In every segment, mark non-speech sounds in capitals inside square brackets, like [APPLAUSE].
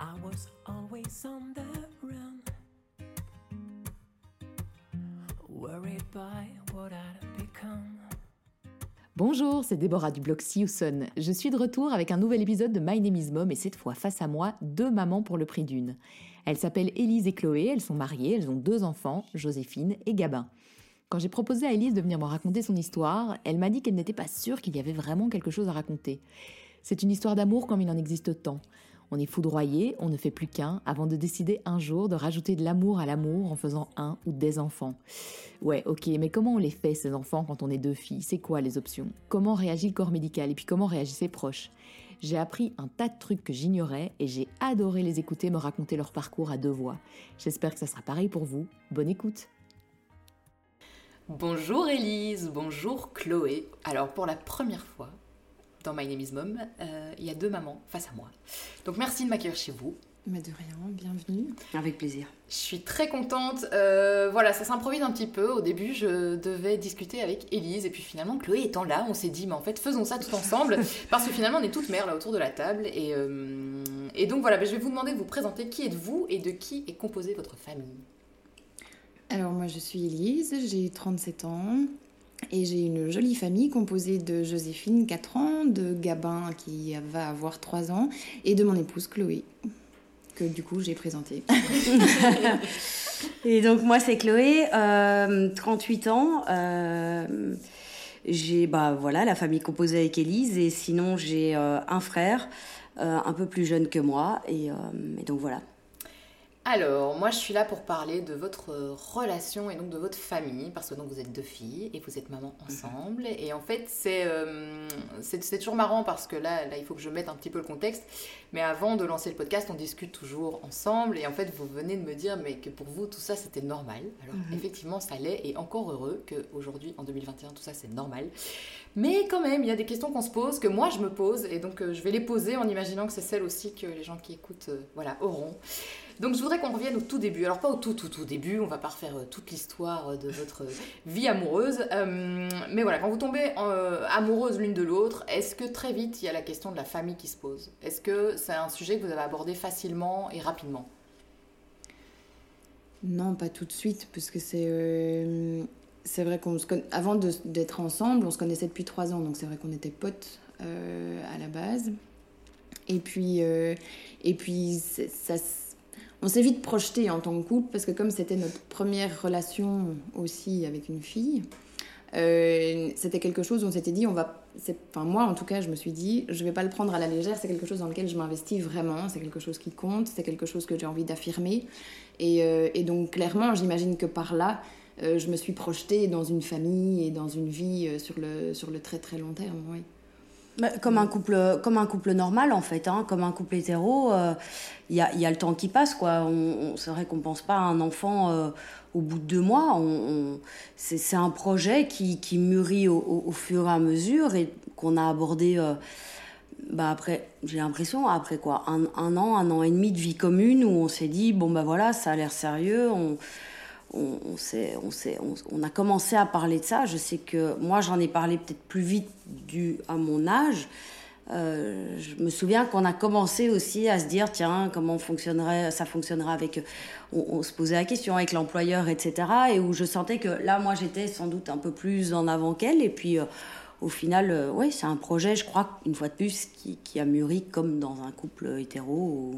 I was always on the run, worried by what I'd become. Bonjour, c'est Déborah du blog Siouson. Je suis de retour avec un nouvel épisode de My Name Mom et cette fois face à moi, deux mamans pour le prix d'une. Elles s'appellent Élise et Chloé, elles sont mariées, elles ont deux enfants, Joséphine et Gabin. Quand j'ai proposé à Élise de venir me raconter son histoire, elle m'a dit qu'elle n'était pas sûre qu'il y avait vraiment quelque chose à raconter. C'est une histoire d'amour comme il en existe tant. On est foudroyé, on ne fait plus qu'un, avant de décider un jour de rajouter de l'amour à l'amour en faisant un ou des enfants. Ouais, ok, mais comment on les fait ces enfants quand on est deux filles? C'est quoi les options? Comment réagit le corps médical? Et puis comment réagissent ses proches? J'ai appris un tas de trucs que j'ignorais et j'ai adoré les écouter me raconter leur parcours à deux voix. J'espère que ça sera pareil pour vous. Bonne écoute Bonjour Élise, bonjour Chloé. Alors pour la première fois, dans My Name is Mom, euh, il y a deux mamans face à moi. Donc merci de m'accueillir chez vous. Mais de rien, bienvenue. Avec plaisir. Je suis très contente. Euh, voilà, ça s'improvise un petit peu. Au début, je devais discuter avec Élise. Et puis finalement, Chloé étant là, on s'est dit, mais en fait, faisons ça tout ensemble. [LAUGHS] parce que finalement, on est toutes mères là autour de la table. Et, euh, et donc voilà, ben, je vais vous demander de vous présenter qui êtes-vous et de qui est composée votre famille. Alors moi, je suis Élise, j'ai 37 ans. Et j'ai une jolie famille composée de Joséphine, 4 ans, de Gabin, qui va avoir 3 ans, et de mon épouse Chloé, que du coup j'ai présentée. [LAUGHS] et donc moi c'est Chloé, euh, 38 ans. Euh, j'ai bah voilà la famille composée avec Élise et sinon j'ai euh, un frère euh, un peu plus jeune que moi et, et donc voilà. Alors, moi je suis là pour parler de votre relation et donc de votre famille, parce que donc vous êtes deux filles et vous êtes maman ensemble. Et en fait, c'est euh, toujours marrant parce que là, là, il faut que je mette un petit peu le contexte. Mais avant de lancer le podcast, on discute toujours ensemble. Et en fait, vous venez de me dire mais que pour vous, tout ça c'était normal. Alors, effectivement, ça l'est. Et encore heureux qu'aujourd'hui, en 2021, tout ça c'est normal. Mais quand même, il y a des questions qu'on se pose, que moi je me pose. Et donc, euh, je vais les poser en imaginant que c'est celles aussi que les gens qui écoutent euh, voilà, auront. Donc je voudrais qu'on revienne au tout début. Alors pas au tout tout tout début, on va pas refaire euh, toute l'histoire euh, de votre [LAUGHS] vie amoureuse. Euh, mais voilà, quand vous tombez euh, amoureuse l'une de l'autre, est-ce que très vite il y a la question de la famille qui se pose? Est-ce que c'est un sujet que vous avez abordé facilement et rapidement? Non, pas tout de suite, parce que c'est... euh, c'est vrai qu'on se conna- avant d'être ensemble, on se connaissait depuis 3 ans, donc c'est vrai qu'on était potes à la base. Et puis, et puis ça, on s'est vite projeté en tant que couple, parce que comme c'était notre première relation aussi avec une fille, euh, c'était quelque chose où on s'était dit, on va, enfin moi en tout cas, je me suis dit, je vais pas le prendre à la légère, c'est quelque chose dans lequel je m'investis vraiment, c'est quelque chose qui compte, c'est quelque chose que j'ai envie d'affirmer. Et, euh, donc clairement, j'imagine que par là, euh, je me suis projetée dans une famille et dans une vie sur le, sur le très très long terme, oui. Comme un couple, comme un couple normal en fait, hein, comme un couple hétéro, euh, il y, a, y a le temps qui passe quoi. On, on- c'est vrai qu'on pense pas à un enfant euh, au bout de deux mois. On, c'est, un projet qui, qui mûrit au, fur et à mesure et qu'on a abordé. euh, bah après, j'ai l'impression après quoi, un, an, un an et demi de vie commune où on s'est dit bon bah voilà, ça a l'air sérieux. On, on, on, a commencé à parler de ça. Je sais que moi, j'en ai parlé peut-être plus vite dû à mon âge. Euh, je me souviens qu'on a commencé aussi à se dire, tiens, comment fonctionnerait, ça fonctionnerait avec. On, se posait la question avec l'employeur, etc. Et où je sentais que là, moi, j'étais sans doute un peu plus en avant qu'elle. Et puis, euh, au final, euh, ouais, c'est un projet, je crois, une fois de plus, qui, qui a mûri comme dans un couple hétéro.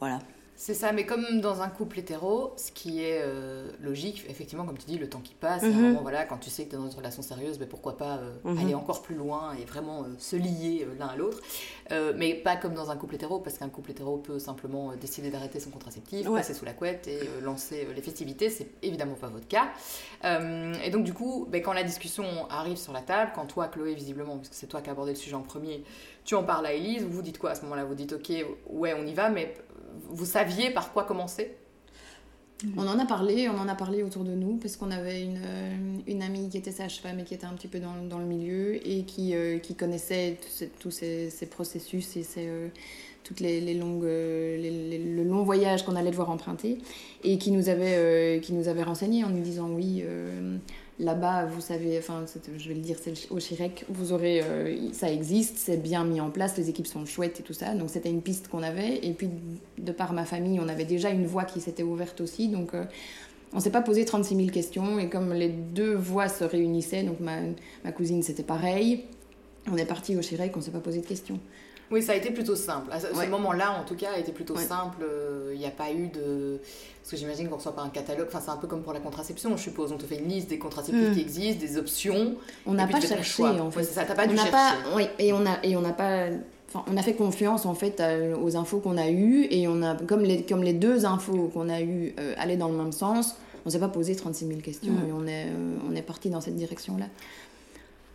voilà. C'est ça, mais comme dans un couple hétéro, ce qui est euh, logique, effectivement, comme tu dis, le temps qui passe, et à un Mhm. moment, voilà, quand tu sais que tu es dans une relation sérieuse, ben pourquoi pas euh, Mhm. aller encore plus loin et vraiment euh, se lier l'un à l'autre. Mais pas comme dans un couple hétéro, parce qu'un couple hétéro peut simplement décider d'arrêter son contraceptif, Ouais. passer sous la couette et lancer les festivités. C'est évidemment pas votre cas. Et donc, du coup, ben, quand la discussion arrive sur la table, quand toi, Chloé, visiblement, parce que c'est toi qui as abordé le sujet en premier, tu en parles à Elise, vous dites quoi à ce moment-là? Vous dites, ok, ouais, on y va, mais vous saviez par quoi commencer? On en a parlé, on en a parlé autour de nous, parce qu'on avait une, euh, une amie qui était sage-femme et qui était un petit peu dans, dans le milieu et qui, euh, qui connaissait tous ces, ces, ces processus et ces, euh, toutes les, longues, le long voyage qu'on allait devoir emprunter et qui nous avait, euh, qui nous avait renseigné en nous disant oui, là-bas, vous savez, enfin, je vais le dire, c'est au Chirec, vous aurez, euh, ça existe, c'est bien mis en place, les équipes sont chouettes et tout ça. Donc c'était une piste qu'on avait. Et puis de par ma famille, on avait déjà une voie qui s'était ouverte aussi. Donc euh, on s'est pas posé 36 000 questions. Et comme les deux voies se réunissaient, donc ma, ma cousine c'était pareil, on est parti au Chirec, on s'est pas posé de questions. Oui, ça a été plutôt simple. À ce, Ouais. moment-là, en tout cas, a été plutôt Ouais. simple. Il n'y a pas eu de. Parce que j'imagine qu'on ne reçoit pas un catalogue. Enfin, c'est un peu comme pour la contraception, je suppose. On te fait une liste des contraceptifs Mm. qui existent, des options. On n'a pas cherché en fait. ça, t'as pas on dû n'a chercher. pas, oui, et on a et on n'a pas. Enfin, on a fait confiance en fait aux infos qu'on a eues et on a comme les comme les deux infos qu'on a eues euh, allaient dans le même sens. On s'est pas posé 36 000 questions Mm. et on est euh, on est parti dans cette direction-là.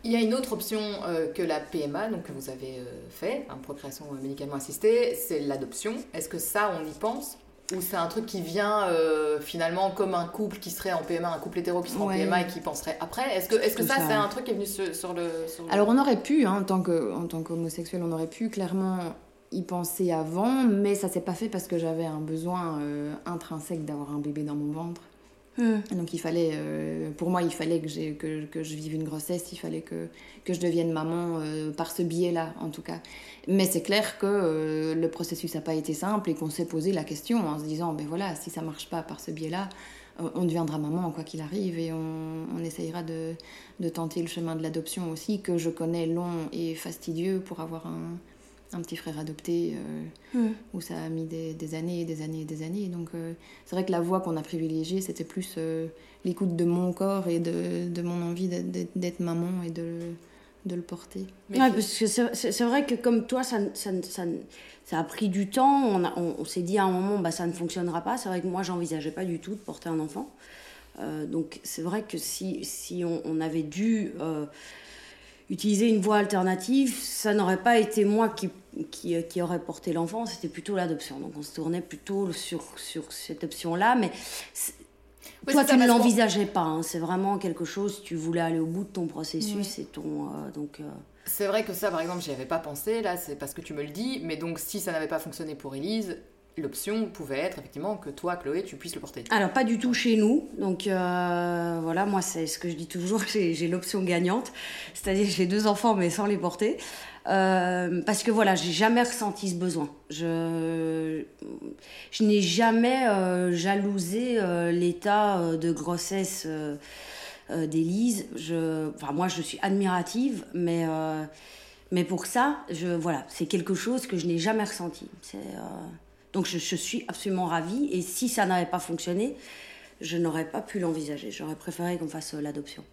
Il y a une autre option euh, que la PMA, donc que vous avez euh, fait, hein, procréation euh, médicalement assistée, c'est l'adoption. Est-ce que ça, on y pense? Ou c'est un truc qui vient euh, finalement comme un couple qui serait en PMA, un couple hétéro qui serait Ouais. en PMA et qui penserait après? Est-ce que, est-ce que Tout ça, ça. c'est un truc qui est venu sur, sur le, sur le- Alors on aurait pu, hein, en tant que qu'homosexuel, on aurait pu clairement y penser avant, mais ça s'est pas fait parce que j'avais un besoin intrinsèque d'avoir un bébé dans mon ventre. Hmm. Donc il fallait, euh, pour moi, il fallait que, que, je vive une grossesse, il fallait que, que je devienne maman euh, par ce biais-là, en tout cas. Mais c'est clair que euh, le processus n'a pas été simple et qu'on s'est posé la question en se disant, ben voilà, si ça marche pas par ce biais-là, on deviendra maman quoi qu'il arrive et on, on essayera de, de tenter le chemin de l'adoption aussi, que je connais long et fastidieux pour avoir un, un petit frère adopté. euh, Hmm. où ça a mis des, des années et des années et des années. Donc euh, c'est vrai que la voie qu'on a privilégiée, c'était plus euh, l'écoute de mon corps et de, de mon envie d'être- maman et de, de le porter. Ouais, parce que c'est vrai que comme toi, ça, ça, ça, ça a pris du temps. On, on, on s'est dit à un moment, bah, ça ne fonctionnera pas. C'est vrai que moi, j'envisageais pas du tout de porter un enfant. Euh, donc c'est vrai que si, si on, on avait dû euh, utiliser une voie alternative, ça n'aurait pas été moi qui, qui, qui aurait porté l'enfant, c'était plutôt l'adoption. Donc on se tournait plutôt sur, sur cette option-là. Mais Oui, toi, tu ne l'envisageais pas. hein. C'est vraiment quelque chose, tu voulais aller au bout de ton processus et ton... euh, donc, euh, C'est vrai que ça, par exemple, j'y avais pas pensé, là, c'est parce que tu me le dis, mais donc si ça n'avait pas fonctionné pour Elise, l'option pouvait être effectivement que toi, Chloé, tu puisses le porter. Alors, pas du tout chez nous. Donc, euh, voilà, moi, c'est ce que je dis toujours, [LAUGHS] j'ai l'option gagnante. C'est-à-dire, j'ai deux enfants, mais sans les porter. Euh, parce que, voilà, j'ai jamais ressenti ce besoin. Je, n'ai jamais euh, jalousé euh, l'état de grossesse d'Élise. Enfin, moi, je suis admirative, mais... mais pour ça, voilà, c'est quelque chose que je n'ai jamais ressenti. C'est, donc je, je suis absolument ravie. Et si ça n'avait pas fonctionné, je n'aurais pas pu l'envisager. J'aurais préféré qu'on fasse euh, l'adoption.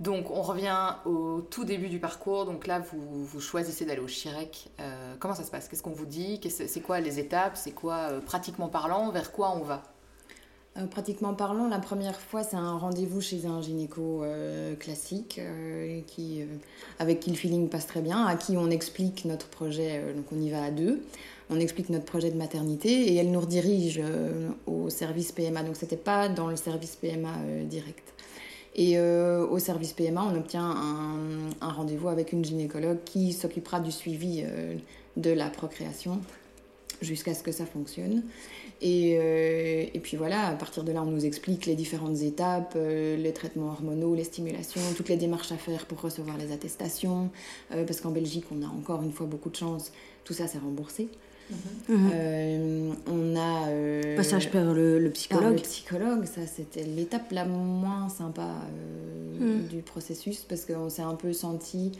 Donc on revient au tout début du parcours, donc là vous, vous choisissez d'aller au Chirec. Euh, comment ça se passe? Qu'est-ce qu'on vous dit? C'est quoi les étapes? C'est quoi, euh, pratiquement parlant, vers quoi on va? Euh, pratiquement parlant, la première fois, c'est un rendez-vous chez un gynéco euh, classique euh, qui, euh, avec qui le feeling passe très bien, à qui on explique notre projet. euh, donc on y va à deux. On explique notre projet de maternité et elle nous redirige euh, au service PMA. Donc c'était pas dans le service PMA euh, direct. Et euh, au service PMA, on obtient un, rendez-vous avec une gynécologue qui s'occupera du suivi de la procréation jusqu'à ce que ça fonctionne. Et, et puis voilà, à partir de là, on nous explique les différentes étapes, les traitements hormonaux, les stimulations, toutes les démarches à faire pour recevoir les attestations. parce qu'en Belgique, on a encore une fois beaucoup de chance, tout ça c'est remboursé. Euh, on a. euh, Passage par le, le par psychologue. le psychologue, ça c'était l'étape la moins sympa euh, Mm. du processus parce qu'on s'est un peu senti.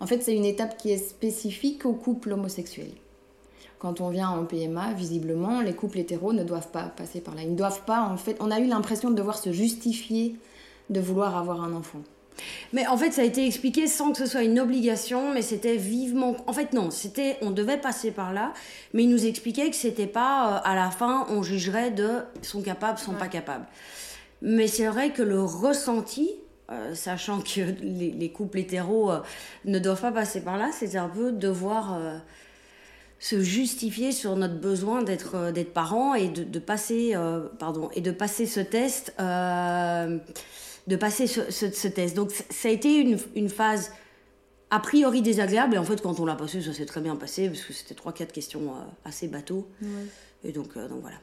En fait, c'est une étape qui est spécifique aux couples homosexuels. Quand on vient en PMA, visiblement, les couples hétéros ne doivent pas passer par là. Ils ne doivent pas, en fait. On a eu l'impression de devoir se justifier de vouloir avoir un enfant. Mais en fait, ça a été expliqué sans que ce soit une obligation, mais c'était vivement. En fait, non, c'était. On devait passer par là, mais il nous expliquait que c'était pas. euh, à la fin, on jugerait de sont capables, sont pas capables. Mais c'est vrai que le ressenti, euh, sachant que les, les couples hétéros euh, ne doivent pas passer par là, c'était un peu devoir. se justifier sur notre besoin d'être d'être parents et de, de passer pardon et de passer ce test de passer ce, ce- ce test. Donc ça a été une, une phase a priori désagréable. Et en fait quand on l'a passé ça s'est très bien passé parce que c'était trois quatre questions euh, assez bateau. Et donc euh, donc voilà.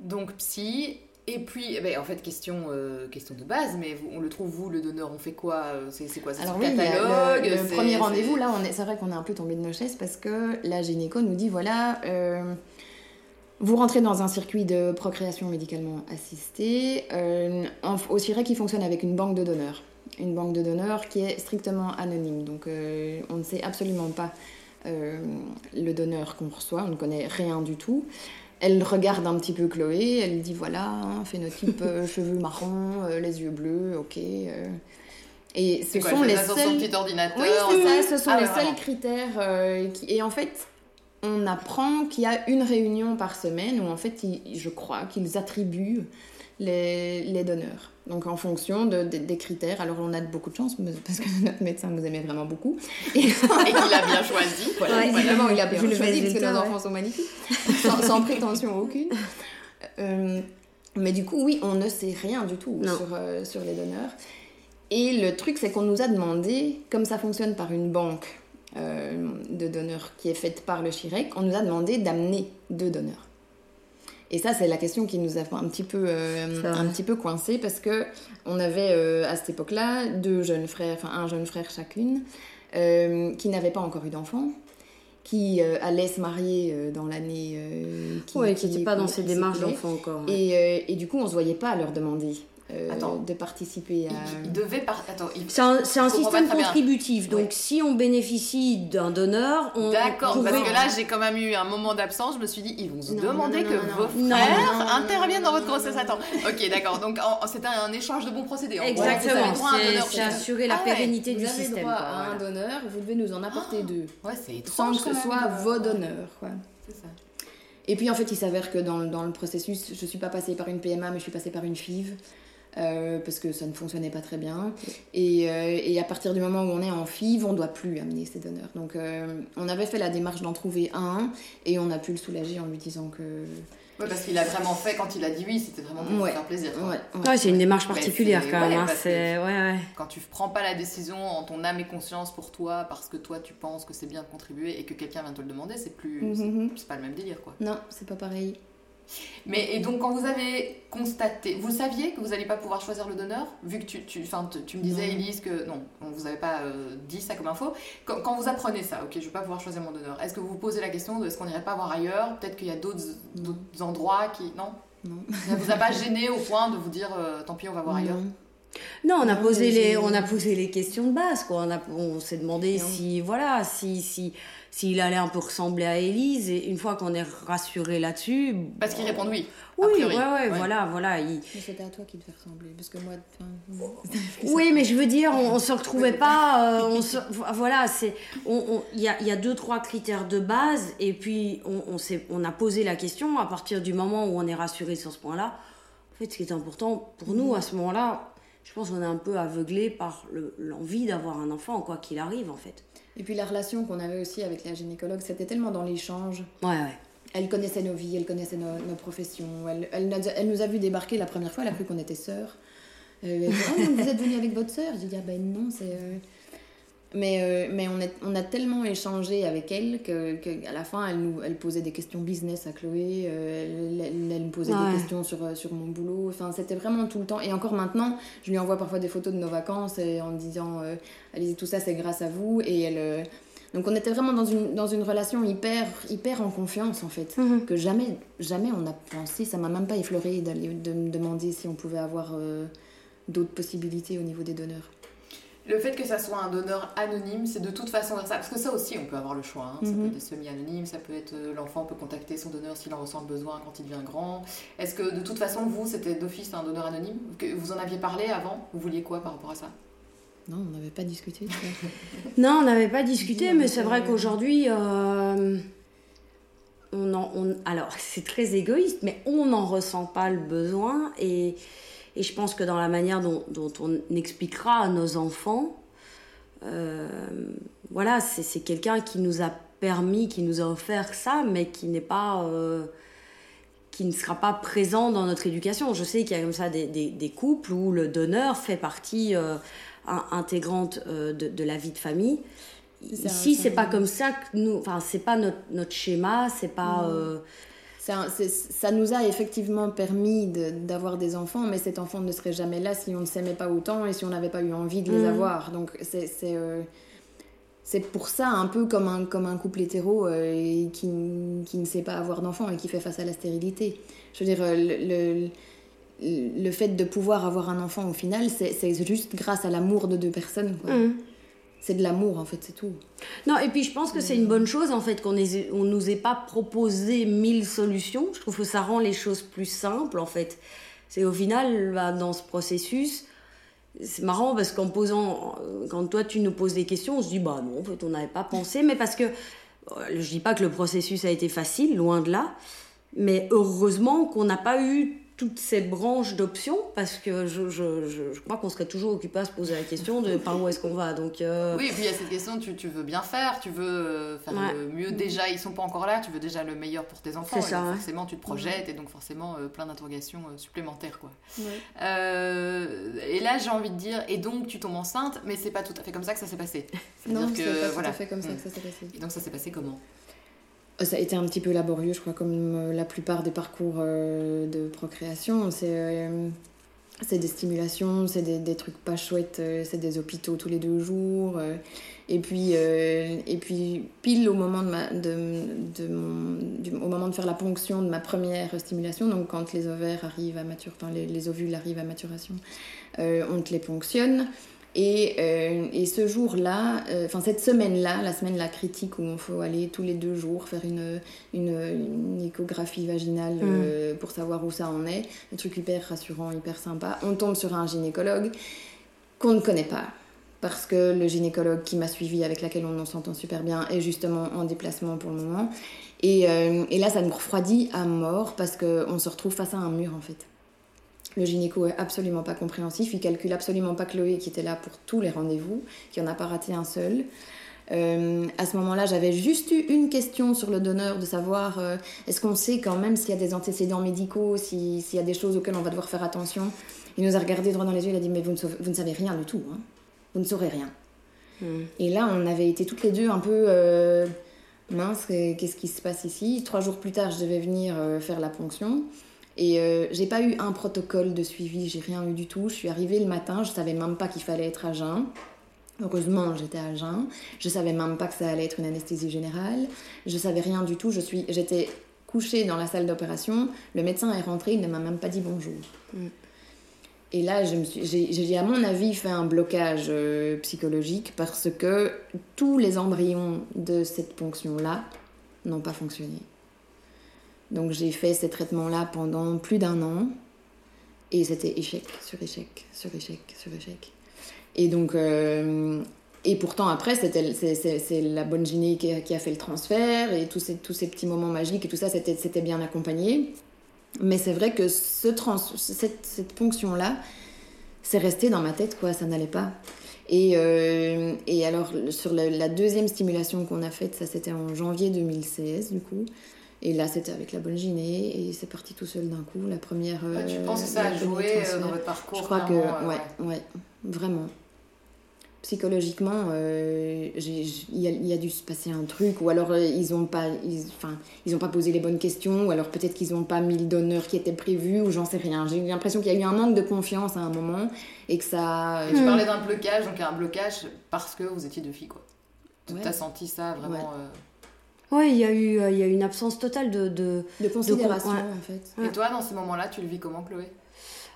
Donc psy, Et puis, eh ben, en fait, question, euh, question de base, mais vous- on le trouve, vous, le donneur, on fait quoi C'est c'est quoi C'est Alors son oui, il y a catalogue le, le c'est- premier c'est- rendez-vous, là, on est- c'est vrai qu'on est un peu tombé de nos chaises parce que la gynéco nous dit, voilà, euh, vous rentrez dans un circuit de procréation médicalement assistée, euh, en- au CIREC qui fonctionne avec une banque de donneurs. Une banque de donneurs qui est strictement anonyme, donc euh, on ne sait absolument pas euh, le donneur qu'on reçoit, on ne connaît rien du tout. Elle regarde un petit peu Chloé, elle dit voilà, hein, phénotype euh, [LAUGHS] cheveux marrons, les yeux bleus, ok. Et ce quoi, sont les sur son seuls. petit ordinateur Oui, c'est ça, ce sont Ah les ouais, seuls critères. qui... Et en fait, on apprend qu'il y a une réunion par semaine où en fait, ils- je crois qu'ils attribuent les, les donneurs. Donc en fonction de, de- des critères. Alors on a beaucoup de chance parce que [LAUGHS] notre médecin nous aimait vraiment beaucoup. Et Et qu'il a bien choisi. voilà, Ouais. évidemment, il a bien choisi parce que nos ouais. enfants sont magnifiques, sans, sans prétention aucune. Euh, mais du coup, oui, on ne sait rien du tout sur, euh, sur les donneurs. Et le truc, c'est qu'on nous a demandé, comme ça fonctionne par une banque de donneurs qui est faite par le CHIREC, on nous a demandé d'amener deux donneurs. Et ça, c'est la question qui nous a un petit peu, euh, un petit peu coincé parce que on avait euh, à cette époque-là deux jeunes frères, enfin un jeune frère chacune, euh, qui n'avaient pas encore eu d'enfant, qui euh, allaient se marier euh, dans l'année euh, qui, Ouais, n'était pas dans ces démarches d'enfant encore. Et, euh, et du coup, on se voyait pas leur demander euh, Attends. de participer à. Il, il devait par... Attends, il... C'est un, système contributif. Donc, Ouais. si on bénéficie d'un donneur, on. D'accord, on parce pouvait- que là j'ai quand même eu un moment d'absence, je me suis dit, ils vont se Non, demander non, que non, non, vos non. frères Non, non, non, interviennent dans votre grossesse. Attends, ok, d'accord, donc en- c'était un échange de bons procédés. Vous Exactement. avez droit C'est vous. assurer la Ah ouais, pérennité vous du avez système. droit quoi, à un voilà. donneur, vous devez nous en apporter deux. Ouais, c'est Sans étrange que quand ce soit quoi. vos donneurs, quoi. C'est ça. Et puis en fait, il s'avère que dans, dans le processus, je suis pas passée par une PMA, mais je suis passée par une FIV. Euh, parce que ça ne fonctionnait pas très bien. Et, euh, et à partir du moment où on est en FIV, on doit plus amener ses donneurs. Donc euh, on avait fait la démarche d'en trouver un et on a pu le soulager en lui disant que. Ouais, parce qu'il a vraiment fait, quand il a dit oui, c'était vraiment pour Ouais. faire plaisir. Ouais, ouais. Ouais, c'est une démarche particulière quand même. ouais, hein. Quand tu prends pas la décision en ton âme et conscience pour toi, parce que toi tu penses que c'est bien de contribuer et que quelqu'un vient te le demander, c'est plus. c'est- Mhm. C'est pas le même délire quoi. Non, c'est pas pareil. Mais et donc quand vous avez constaté, vous saviez que vous n'alliez pas pouvoir choisir le donneur, vu que tu, tu, enfin, tu, tu me disais. Elise que non, on vous avait pas euh, dit ça comme info. Quand, quand vous apprenez ça, ok, je vais pas pouvoir choisir mon donneur. Est-ce que vous vous posez la question de est-ce qu'on n'irait pas voir ailleurs? Peut-être qu'il y a d'autres endroits qui non? Non. Ça vous a pas gêné au point de vous dire euh, tant pis on va voir ailleurs? Non. Non, on a posé les, on a posé les questions de base, quoi. On a, on s'est demandé Non. si, voilà, si, si, s'il allait un peu ressembler à Élise. Et une fois qu'on est rassuré là-dessus. Parce qu'ils répondent oui. a Oui, ouais, ouais, Ouais. voilà, voilà. il- Mais c'était à toi qui devait ressembler. Parce que moi. enfin, [LAUGHS] Oui, mais je veux dire, on, on se retrouvait pas. euh, on se, voilà, c'est, on, on- il y a, il y a deux, trois critères de base, et puis on, on s'est, on a posé la question à partir du moment où on est rassuré sur ce point-là. En fait, ce qui est important pour nous à ce moment-là, je pense qu'on est un peu aveuglé par le- l'envie d'avoir un enfant, quoi qu'il arrive, en fait. Et puis la relation qu'on avait aussi avec la gynécologue, c'était tellement dans l'échange. Ouais, ouais. Elle connaissait nos vies, elle connaissait nos, nos professions. Elle, elle, nous a- elle nous a vu débarquer la première fois, elle a cru qu'on était sœurs. Euh, elle dit, oh, donc vous êtes venue avec votre sœur? J'ai dit, ah ben non, c'est. euh, Mais, euh, mais on, est, on a tellement échangé avec elle que, que la fin, elle nous elle posait des questions business à Chloé, euh, elle, me posait Ouais. des questions sur, euh, sur mon boulot. Enfin, c'était vraiment tout le temps. Et encore maintenant, je lui envoie parfois des photos de nos vacances et en disant, euh, allez, tout ça, c'est grâce à vous. Et elle. donc on était vraiment dans une, dans une relation hyper, hyper en confiance en fait Mhm. que jamais, jamais on a pensé, ça m'a même pas effleuré d'aller de me demander si on pouvait avoir euh, d'autres possibilités au niveau des donneurs. Le fait que ça soit un donneur anonyme, c'est de toute façon ça. Parce que ça aussi, on peut avoir le choix. hein. Ça Mhm. peut être des semi-anonymes, ça peut être l'enfant peut contacter son donneur s'il en ressent le besoin quand il devient grand. Est-ce que de toute façon, vous, c'était d'office un donneur anonyme? Que Vous en aviez parlé avant? Vous vouliez quoi par rapport à ça? Non, on n'avait pas discuté. [LAUGHS] Non, on n'avait pas discuté, mais c'est vrai qu'aujourd'hui, euh, on en, on- alors [LAUGHS] c'est très égoïste, mais on n'en ressent pas le besoin. Et, et je pense que dans la manière dont, dont on expliquera à nos enfants, euh, voilà, c'est quelqu'un qui nous a permis, qui nous a offert ça, mais qui n'est pas. euh, qui ne sera pas présent dans notre éducation. Je sais qu'il y a comme ça des, des- des couples où le donneur fait partie euh, in- intégrante de, de la vie de famille. Ici, c'est pas comme ça que nous. Enfin, c'est pas notre, notre schéma, c'est pas. Ça nous a effectivement permis de- d'avoir des enfants, mais cet enfant ne serait jamais là si on ne s'aimait pas autant et si on n'avait pas eu envie de les Mhm. avoir. Donc c'est euh, c'est pour ça un peu comme un, comme un couple hétéro euh, qui, ne sait pas avoir d'enfants et qui fait face à la stérilité. Je veux dire, euh, le, le, le fait de pouvoir avoir un enfant au final, c'est juste grâce à l'amour de deux personnes. quoi. Mhm. C'est de l'amour en fait, c'est tout. Non, et puis je pense que c'est une bonne chose en fait qu'on on nous ait pas proposé mille solutions. Je trouve que ça rend les choses plus simples en fait. C'est au final, bah, dans ce processus, c'est marrant parce qu'en posant, quand toi tu nous poses des questions, on se dit bah non, en fait on n'avait pas pensé, mais parce que euh, je dis pas que le processus a été facile, loin de là, mais heureusement qu'on n'a pas eu toutes ces branches d'options parce que je, je, je, je crois qu'on serait toujours occupé à se poser la question de par où est-ce qu'on va. Donc euh, Oui, et puis il y a cette question, tu, tu veux bien faire, tu veux euh, faire Ouais. le mieux déjà, ils sont pas encore là, tu veux déjà le meilleur pour tes enfants. Et donc ouais. forcément, tu te projettes et donc forcément euh, plein d'interrogations euh, supplémentaires. Quoi. Et là, j'ai envie de dire, et donc tu tombes enceinte, mais c'est pas tout à fait comme ça que ça s'est passé. [LAUGHS] Non, c'est pas voilà. tout à fait comme ça Mm. que ça s'est passé. Et donc ça s'est passé comment? Ça a été un petit peu laborieux, je crois, comme euh, la plupart des parcours euh, de procréation. C'est euh, c'est des stimulations, c'est des, des trucs pas chouettes, c'est des hôpitaux tous les deux jours. et, puis, et puis, pile au moment de, ma, de, de mon, du- au moment de faire la ponction de ma première stimulation, donc quand les ovaires arrivent à mature, enfin les, les ovules arrivent à maturation, on te les ponctionne. Et, euh, et ce jour-là, euh, enfin cette semaine-là, la semaine la critique où il faut aller tous les deux jours faire une, une, une échographie vaginale euh, pour savoir où ça en est, un truc hyper rassurant, hyper sympa. On tombe sur un gynécologue qu'on ne connaît pas. Parce que le gynécologue qui m'a suivi, avec laquelle on s'entend super bien, est justement en déplacement pour le moment. Et, euh, et là, ça me refroidit à mort parce qu'on se retrouve face à un mur en fait. Le gynéco est absolument pas compréhensif, il calcule absolument pas Chloé qui était là pour tous les rendez-vous, qui en a pas raté un seul. Euh, à ce moment-là, j'avais juste eu une question sur le donneur de savoir euh, est-ce qu'on sait quand même s'il y a des antécédents médicaux, si- s'il y a des choses auxquelles on va devoir faire attention. Il nous a regardé droit dans les yeux, il a dit mais vous ne, sauvez- vous ne savez rien du tout, hein. vous ne saurez rien. Hmm. Et là, on avait été toutes les deux un peu euh, mince, qu'est-ce qui se passe ici? Trois jours plus tard, je devais venir faire la ponction. Et euh, j'ai pas eu un protocole de suivi, j'ai rien eu du tout. Je suis arrivée le matin, je savais même pas qu'il fallait être à jeun. Heureusement, j'étais à jeun. Je savais même pas que ça allait être une anesthésie générale. Je savais rien du tout. Je suis, j'étais couchée dans la salle d'opération. Le médecin est rentré, il ne m'a même pas dit bonjour. Mm. Et là, je me suis, j'ai, j'ai, à mon avis fait un blocage euh, psychologique parce que tous les embryons de cette ponction-là n'ont pas fonctionné. Donc j'ai fait ces traitements-là pendant plus d'un an et c'était échec sur échec sur échec sur échec. Et donc euh, et pourtant après c'est, la bonne gyné qui a, qui a fait le transfert et tous ces tous ces petits moments magiques et tout ça c'était bien accompagné. Mais c'est vrai que ce trans, cette, cette ponction-là, c'est resté dans ma tête, quoi, ça n'allait pas. Et, euh, et alors, sur la deuxième stimulation qu'on a faite, ça c'était en janvier 2016, du coup. Et là, c'était avec la bonne gyné, et c'est parti tout seul d'un coup. La première. Ouais, Tu euh, penses que ça a joué euh, dans votre parcours Je crois que, euh, ouais, ouais, vraiment. Psychologiquement, euh, il y, a- il y a dû se passer un truc, ou alors euh, ils n'ont pas, ils, enfin, ils ont pas posé les bonnes questions, ou alors peut-être qu'ils n'ont pas mis le donneur qui était prévu, ou j'en sais rien. J'ai eu l'impression qu'il y a eu un manque de confiance à un moment, et que ça. Tu parlais d'un blocage, donc il y a un blocage parce que vous étiez deux filles, quoi. Ouais. T'as senti ça vraiment Ouais. euh, Ouais, il y a eu, euh, il y a eu une absence totale de, de... De considération, ouais. en fait. Ouais. Et toi, dans ces moments-là, tu le vis comment, Chloé?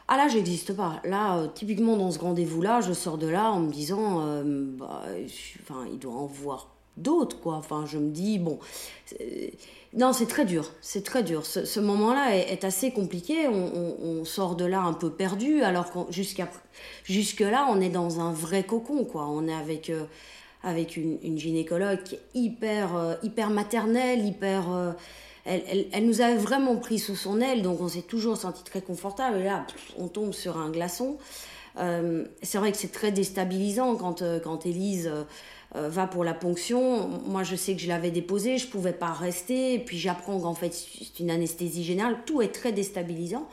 Ah là, j'existe pas. Là, euh, typiquement dans ce rendez-vous-là, je sors de là en me disant, euh, bah, je- enfin, il doit en voir d'autres, quoi. Enfin, je me dis, bon, c'est- non, c'est très dur, c'est très dur. Ce, ce moment-là est, est assez compliqué. On, on- on sort de là un peu perdu, alors qu'on jusqu'à jusque là, on est dans un vrai cocon, quoi. On est avec euh, avec une, gynécologue hyper euh, hyper maternelle, hyper euh, elle, elle, nous avait vraiment pris sous son aile, donc on s'est toujours senti très confortable. Et là, on tombe sur un glaçon. Euh, c'est vrai que c'est très déstabilisant quand, quand Élise va pour la ponction. Moi, je sais que je l'avais déposée, je pouvais pas rester. Puis j'apprends qu'en fait, c'est une anesthésie générale. Tout est très déstabilisant.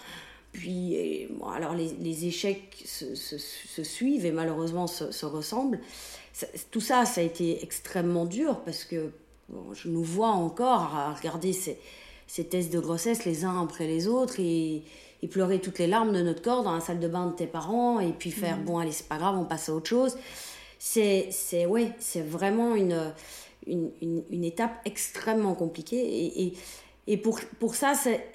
Puis, bon, alors les, échecs se, suivent et malheureusement se, se ressemblent. Ça- tout ça, ça a été extrêmement dur parce que bon, je nous vois encore à regarder ces, ces tests de grossesse les uns après les autres et, et pleurer toutes les larmes de notre corps dans la salle de bain de tes parents et puis faire bon allez c'est pas grave on passe à autre chose. C'est c'est ouais c'est vraiment une, une, une, une étape extrêmement compliquée et, et, et pour, pour ça c'est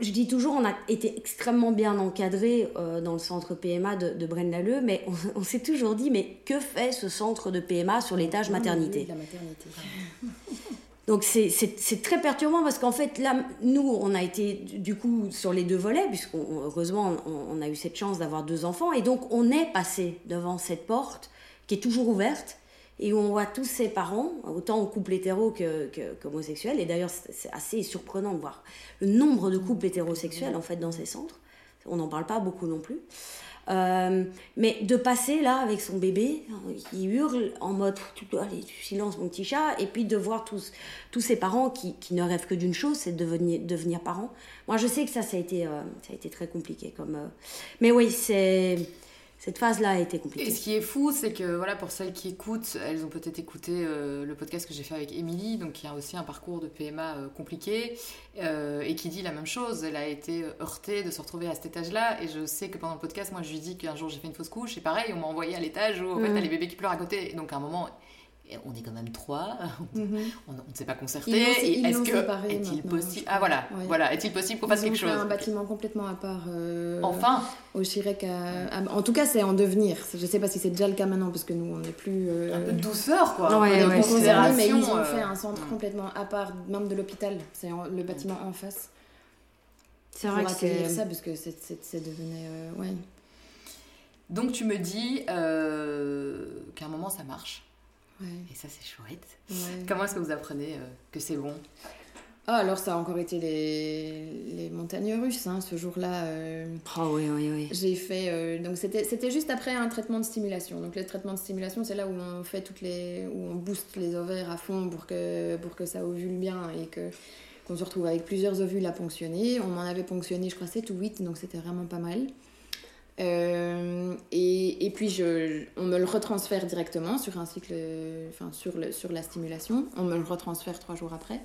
je dis toujours, on a été extrêmement bien encadré euh, dans le centre PMA de, de Braine-l'Alleud, mais on, [LAUGHS] on s'est toujours dit, mais que fait ce centre de PMA sur l'étage maternité La maternité. donc c'est- très perturbant parce qu'en fait là nous on a été du du coup sur les deux volets puisqu'on heureusement on, on a eu cette chance d'avoir deux enfants et donc on est passé devant cette porte qui est toujours ouverte et où on voit tous ses parents autant en couple hétéro qu'homosexuel et d'ailleurs c'est assez surprenant de voir le nombre de couples hétérosexuels en fait dans ces centres. On n'en parle pas beaucoup non plus. Euh, mais de passer là avec son bébé qui hurle en mode tu silence mon petit chat. Et puis de voir tous tous ces parents qui, qui ne rêvent que d'une chose c'est de devenir devenir parents. Moi je sais que ça ça a été euh, ça a été très compliqué comme euh, mais oui c'est cette phase là a été Et compliquée ce qui est fou, c'est que voilà, pour celles qui écoutent, elles ont peut-être écouté euh, le podcast que j'ai fait avec Émilie, donc qui a aussi un parcours de PMA euh, compliqué, euh, et qui dit la même chose. Elle a été heurtée de se retrouver à cet étage-là, et je sais que pendant le podcast, moi je lui dis qu'un jour j'ai fait une fausse couche, et pareil, on m'a envoyé à l'étage où en fait Mhm. t'as les bébés qui pleurent à côté, et donc à un moment. On est quand même trois, Mhm. on ne s'est pas concerté. Est-ce que est-il possible Ah voilà. Ouais. voilà, est-il possible qu'on fasse quelque fait chose? un bâtiment complètement à part. euh, Enfin, Au Chirec. à- à- En tout cas, c'est en devenir. Je sais pas si c'est déjà le cas maintenant parce que nous, on n'est plus. euh, un peu de douceur quoi, Ouais, ouais, concernés, mais ils ont euh, fait un centre hmm. complètement à part, même de l'hôpital. C'est le bâtiment en face. c'est vrai que c'est ça parce que c'est- devenu. euh, ouais. Donc tu me dis euh, qu'à un moment ça marche. Ouais, Et ça c'est chouette. ouais. Comment est-ce que vous apprenez euh, que c'est bon? Ah, alors ça a encore été les, les montagnes russes, hein, ce jour-là. euh, oh oui oui oui J'ai fait. euh, donc c'était c'était juste après un traitement de stimulation. Donc le traitement de stimulation, c'est là où on fait toutes les. où on booste les ovaires à fond pour que, pour que ça ovule bien et que qu'on se retrouve avec plusieurs ovules à ponctionner. On m'en avait ponctionné, je crois, 7 ou 8, donc c'était vraiment pas mal. Euh, et, et puis je, on me le retransfère directement sur un cycle, enfin sur, le, sur la stimulation. On me le retransfère trois jours après.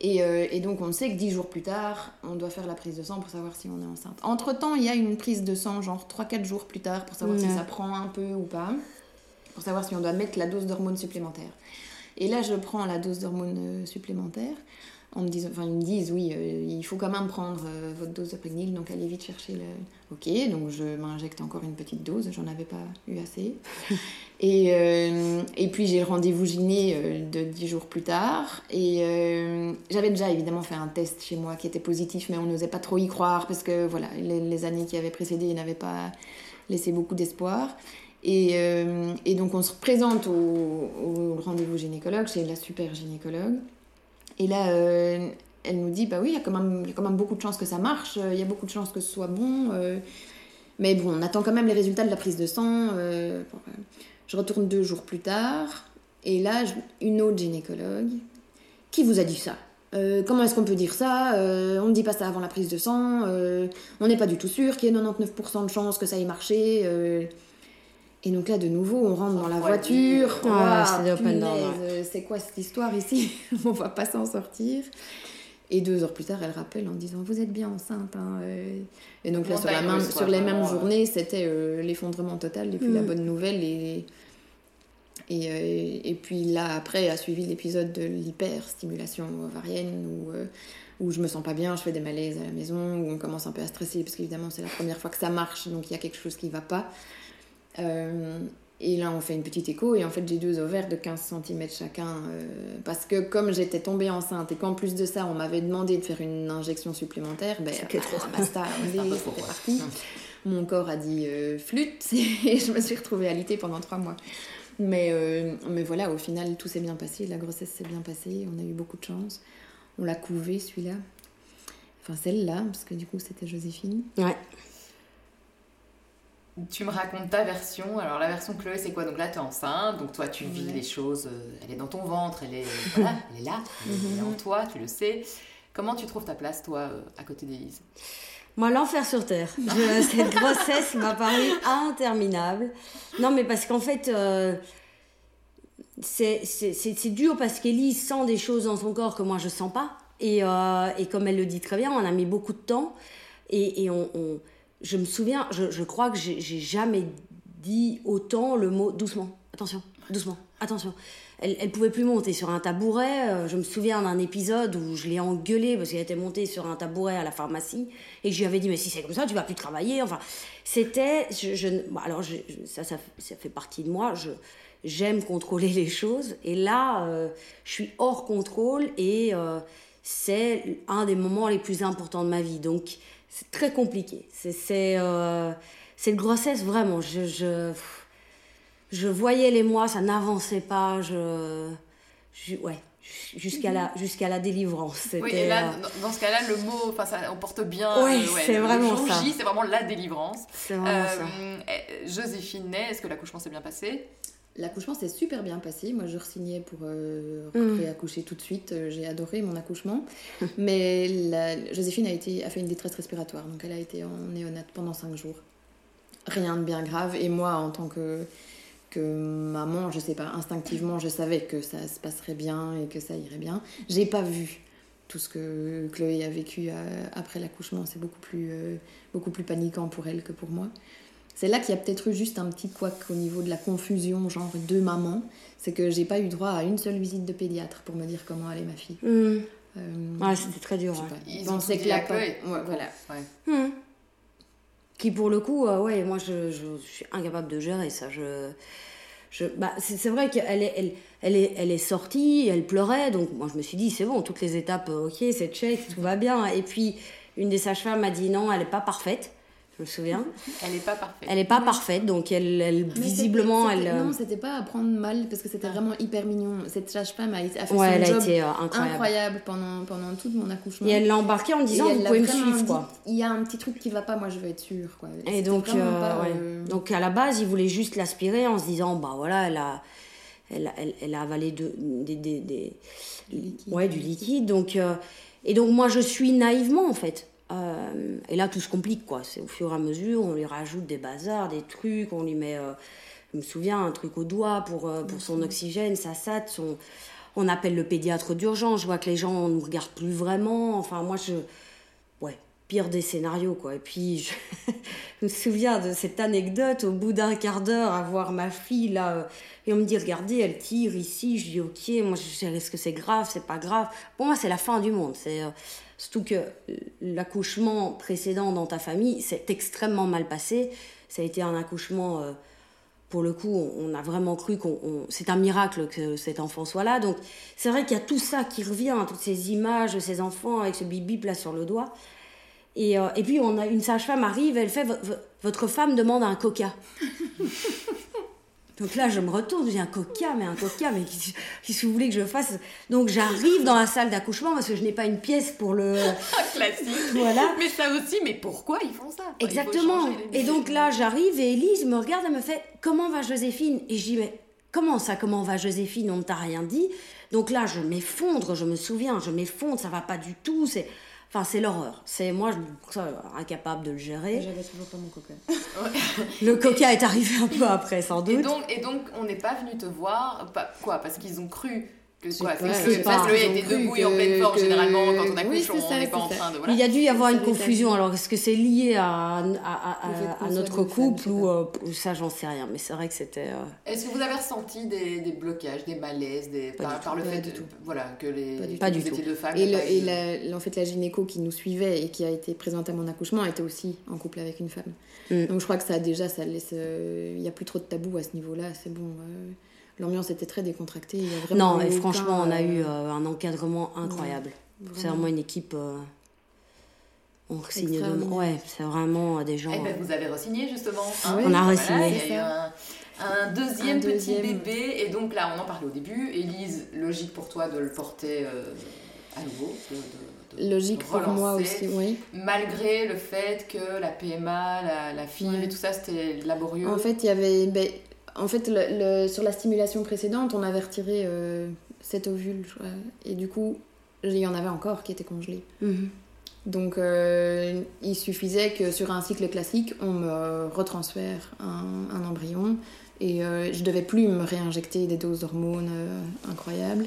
Et, euh, et donc on sait que dix jours plus tard, on doit faire la prise de sang pour savoir si on est enceinte. Entre-temps, il y a une prise de sang genre 3-4 jours plus tard pour savoir si ça prend un peu ou pas, pour savoir si on doit mettre la dose d'hormones supplémentaire. Et là, je prends la dose d'hormones euh, supplémentaire. En me enfin, ils me disent, oui, euh, il faut quand même prendre euh, votre dose de prégnil, donc allez vite chercher le. Ok, donc je m'injecte encore une petite dose, j'en avais pas eu assez. [LAUGHS] Et, euh, et puis j'ai le rendez-vous gyné de 10 jours plus tard. Et j'avais déjà évidemment fait un test chez moi qui était positif, mais on n'osait pas trop y croire parce que voilà, les, les années qui avaient précédé n'avaient pas laissé beaucoup d'espoir. Et, et donc on se présente au, au rendez-vous gynécologue, chez la super gynécologue. Et là, euh, elle nous dit, bah oui, il y, a quand même- beaucoup de chances que ça marche, euh, il y a beaucoup de chances que ce soit bon. euh, mais bon, on attend quand même les résultats de la prise de sang. je retourne deux jours plus tard, et là, une autre gynécologue, qui vous a dit ça Comment est-ce qu'on peut dire ça On ne dit pas ça avant la prise de sang. on n'est pas du tout sûr qu'il y ait 99% de chances que ça ait marché. Et donc là, de nouveau, on rentre dans la voiture. Ouais, Ouah, c'est quoi cette histoire ici [LAUGHS] On va pas s'en sortir. Et deux heures plus tard, elle rappelle en disant Vous êtes bien enceinte. hein, euh. Et donc là, sur, la Montagne même- russe, quoi, sur les mêmes vraiment, euh. journées, c'était euh, l'effondrement total et puis la Mm. bonne nouvelle. Et, et, euh, et puis là, après, a suivi l'épisode de l'hyperstimulation ovarienne où, euh, où je me sens pas bien, je fais des malaises à la maison, où on commence un peu à stresser parce qu'évidemment, c'est la première fois que ça marche, donc il y a quelque chose qui va pas. Euh, et là, on fait une petite écho, et en fait, j'ai deux ovaires de 15 cm chacun. euh, parce que comme j'étais tombée enceinte, et qu'en plus de ça, on m'avait demandé de faire une injection supplémentaire, ben, trop. [LAUGHS] basta, trop, parti. Mon corps a dit euh, flûte, [LAUGHS] et je me suis retrouvée alitée pendant trois mois. Mais, euh, mais voilà, au final, tout s'est bien passé, la grossesse s'est bien passée, on a eu beaucoup de chance. On l'a couvé, celui-là. Enfin, celle-là, parce que du coup, c'était Joséphine. ouais Tu me racontes ta version. Alors la version Chloé, c'est quoi? Donc là, tu es enceinte, donc toi, tu vis Ouais. les choses. euh, elle est dans ton ventre, elle est, [LAUGHS] voilà, elle est là, elle est Mhm. en toi, tu le sais. Comment tu trouves ta place, toi, euh, à côté d'Élise? Moi, l'enfer sur Terre. Je- [LAUGHS] cette grossesse m'a paru interminable. Non, mais parce qu'en fait, euh, c'est dur parce qu'Élise sent des choses dans son corps que moi je sens pas. Et, euh, et comme elle le dit très bien, on a mis beaucoup de temps. Et, et on, on- je me souviens, je, crois que j'ai jamais dit autant le mot doucement. Attention, doucement, attention. Elle, elle pouvait plus monter sur un tabouret. Euh, Je me souviens d'un épisode où je l'ai engueulée parce qu'elle était montée sur un tabouret à la pharmacie et je lui avais dit mais si c'est comme ça tu vas plus travailler. Enfin, c'était, alors ça, ça fait partie de moi. Je j'aime contrôler les choses et là euh, je suis hors contrôle et euh, c'est un des moments les plus importants de ma vie. Donc c'est très compliqué. C'est euh, cette grossesse vraiment. Je, je je voyais les mois, ça n'avançait pas. Je, je- ouais, jusqu'à la jusqu'à la délivrance. Oui, et là, euh, dans- ce cas-là, le mot, enfin, ça, on porte bien. Ouais, euh, c'est vraiment ça. C'est vraiment la délivrance. c'est vraiment ça. Euh, eh, Joséphine est-ce que l'accouchement s'est bien passé? L'accouchement s'est super bien passé. Moi, je re-signais pour euh, Mm. réaccoucher tout de suite. Euh, J'ai adoré mon accouchement. [LAUGHS] Mais la- Joséphine a, été, a fait une détresse respiratoire. Donc, elle a été en néonate pendant 5 jours. Rien de bien grave. Et moi, en tant que, que maman, je sais pas, instinctivement, je savais que ça se passerait bien et que ça irait bien. J'ai pas vu tout ce que Chloé a vécu euh, après l'accouchement. C'est beaucoup plus, euh, beaucoup plus paniquant pour elle que pour moi. C'est là qu'il y a peut-être eu juste un petit couac au niveau de la confusion, genre deux mamans. C'est que j'ai pas eu droit à une seule visite de pédiatre pour me dire comment allait ma fille. Euh, Ouais, c'était très dur. Ils ont que la. Ouais, voilà. Ouais. Hum. Qui pour le coup, euh, ouais, moi je, je suis incapable de gérer ça. Je, je, bah, c'est c'est vrai qu'elle est, elle, elle est, elle est sortie, elle pleurait, donc moi je me suis dit c'est bon, toutes les étapes, euh, ok, c'est check, tout va bien. Et puis une des sages-femmes m'a dit non, elle n'est pas parfaite. Je me souviens. Elle n'est pas parfaite. Elle n'est pas parfaite, donc elle, elle visiblement, elle. euh, Non, c'était pas à prendre mal parce que c'était vraiment hyper mignon. Cette sage-femme a, été- a fait ouais, son elle a été euh, incroyable. incroyable pendant, pendant tout mon accouchement. Et elle l'a embarqué en disant vous pouvez me suivre quoi. Il y a un petit truc qui va pas, moi je veux être sûre. Quoi. Et donc, euh, pas, ouais. euh, donc à la base, il voulait juste l'aspirer en se disant, bah voilà, elle a, elle, a- elle, elle a avalé de, des, des, des- Du liquide. ouais, du liquide. Donc, euh, et donc moi, je suis naïvement en fait. Euh, et là, tout se complique quoi. C'est au fur et à mesure, on lui rajoute des bazars, des trucs, on lui met, euh, je me souviens, un truc au doigt pour, euh, pour son oxygène, sa SAT, son... on appelle le pédiatre d'urgence. Je vois que les gens ne nous regardent plus vraiment. Enfin, moi, je ouais, pire des scénarios, quoi. Et puis, je, [LAUGHS] je me souviens de cette anecdote, au bout d'un quart d'heure, à voir ma fille, là, et on me dit, regardez, elle tire ici. Je dis, ok, moi, je sais, est-ce que c'est grave, c'est pas grave Pour moi, c'est la fin du monde. C'est Surtout que l'accouchement précédent dans ta famille, c'est extrêmement mal passé. Ça a été un accouchement... euh, pour le coup, on a vraiment cru qu'on. on- C'est un miracle que cet enfant soit là. Donc, c'est vrai qu'il y a tout ça qui revient, toutes ces images de ces enfants avec ce bip-bip là sur le doigt. Et, euh, et puis, on a une sage-femme arrive, elle fait Vo- vo- Votre femme demande un coca. [LAUGHS] Donc là, je me retourne, j'ai un coca, mais un coca, mais qu'est-ce que vous voulez que je fasse? Donc, j'arrive dans la salle d'accouchement parce que je n'ai pas une pièce pour le. [LAUGHS] Classique. Voilà. Mais ça aussi, mais pourquoi ils font ça? Exactement. Et donc là, j'arrive et Elise me regarde, elle me fait Comment va Joséphine? Et je dis Mais comment ça, comment va Joséphine? On ne t'a rien dit. Donc là, je m'effondre, je me souviens, je m'effondre, ça va pas du tout. C'est. Enfin, c'est l'horreur. C'est moi, je ça, incapable de le gérer. J'avais toujours pas mon coca. Le coca est arrivé un peu après, sans Et doute. donc, et donc, on n'est pas venu te voir, pas, quoi Parce qu'ils ont cru quoi pas, que parce et en pleine forme, que- généralement, quand on Oui, accouche, c'est on n'est pas en train de. Voilà. Il y a dû y avoir une confusion. Alors, est-ce que c'est lié à, notre couple ou, euh, ou ça, j'en sais rien. Mais c'est vrai que c'était. euh, Est-ce que vous avez ressenti des, des blocages, des malaises, des, Pas par, le fait de- tout. voilà, que les Pas du Pas vous tout. étiez deux femmes Et, le, la, en fait, la gynéco qui nous suivait et qui a été présente à mon accouchement était aussi en couple avec une femme. Mm. Donc je crois que ça déjà, ça laisse. euh, Il n'y a plus trop de tabou à ce niveau-là. C'est bon. L'ambiance était très décontractée. il y a vraiment Non, et aucun, franchement, on a eu euh, euh, un encadrement incroyable. C'est vraiment une équipe. euh, on signe de... Ouais, c'est vraiment euh, des gens. Eh ben, vous avez re-signé justement. hein. On a Voilà, re-signé. Il y a eu un, deuxième Un petit deuxième. bébé, et donc là, on en parlait au début. Élise, logique pour toi de le porter euh, à nouveau. de- de- de Logique pour moi aussi, oui. Malgré le fait que la PMA, la, la FIV Ouais. et tout ça, c'était laborieux. En fait, il y avait. ben, en fait, le, le- sur la stimulation précédente, on avait retiré euh, 7 ovules, je crois. Et du coup, il y en avait encore qui étaient congelés. Mhm. Donc, euh, il suffisait que sur un cycle classique, on me retransfère un, un embryon Et euh, je devais plus me réinjecter des doses d'hormones euh, incroyables.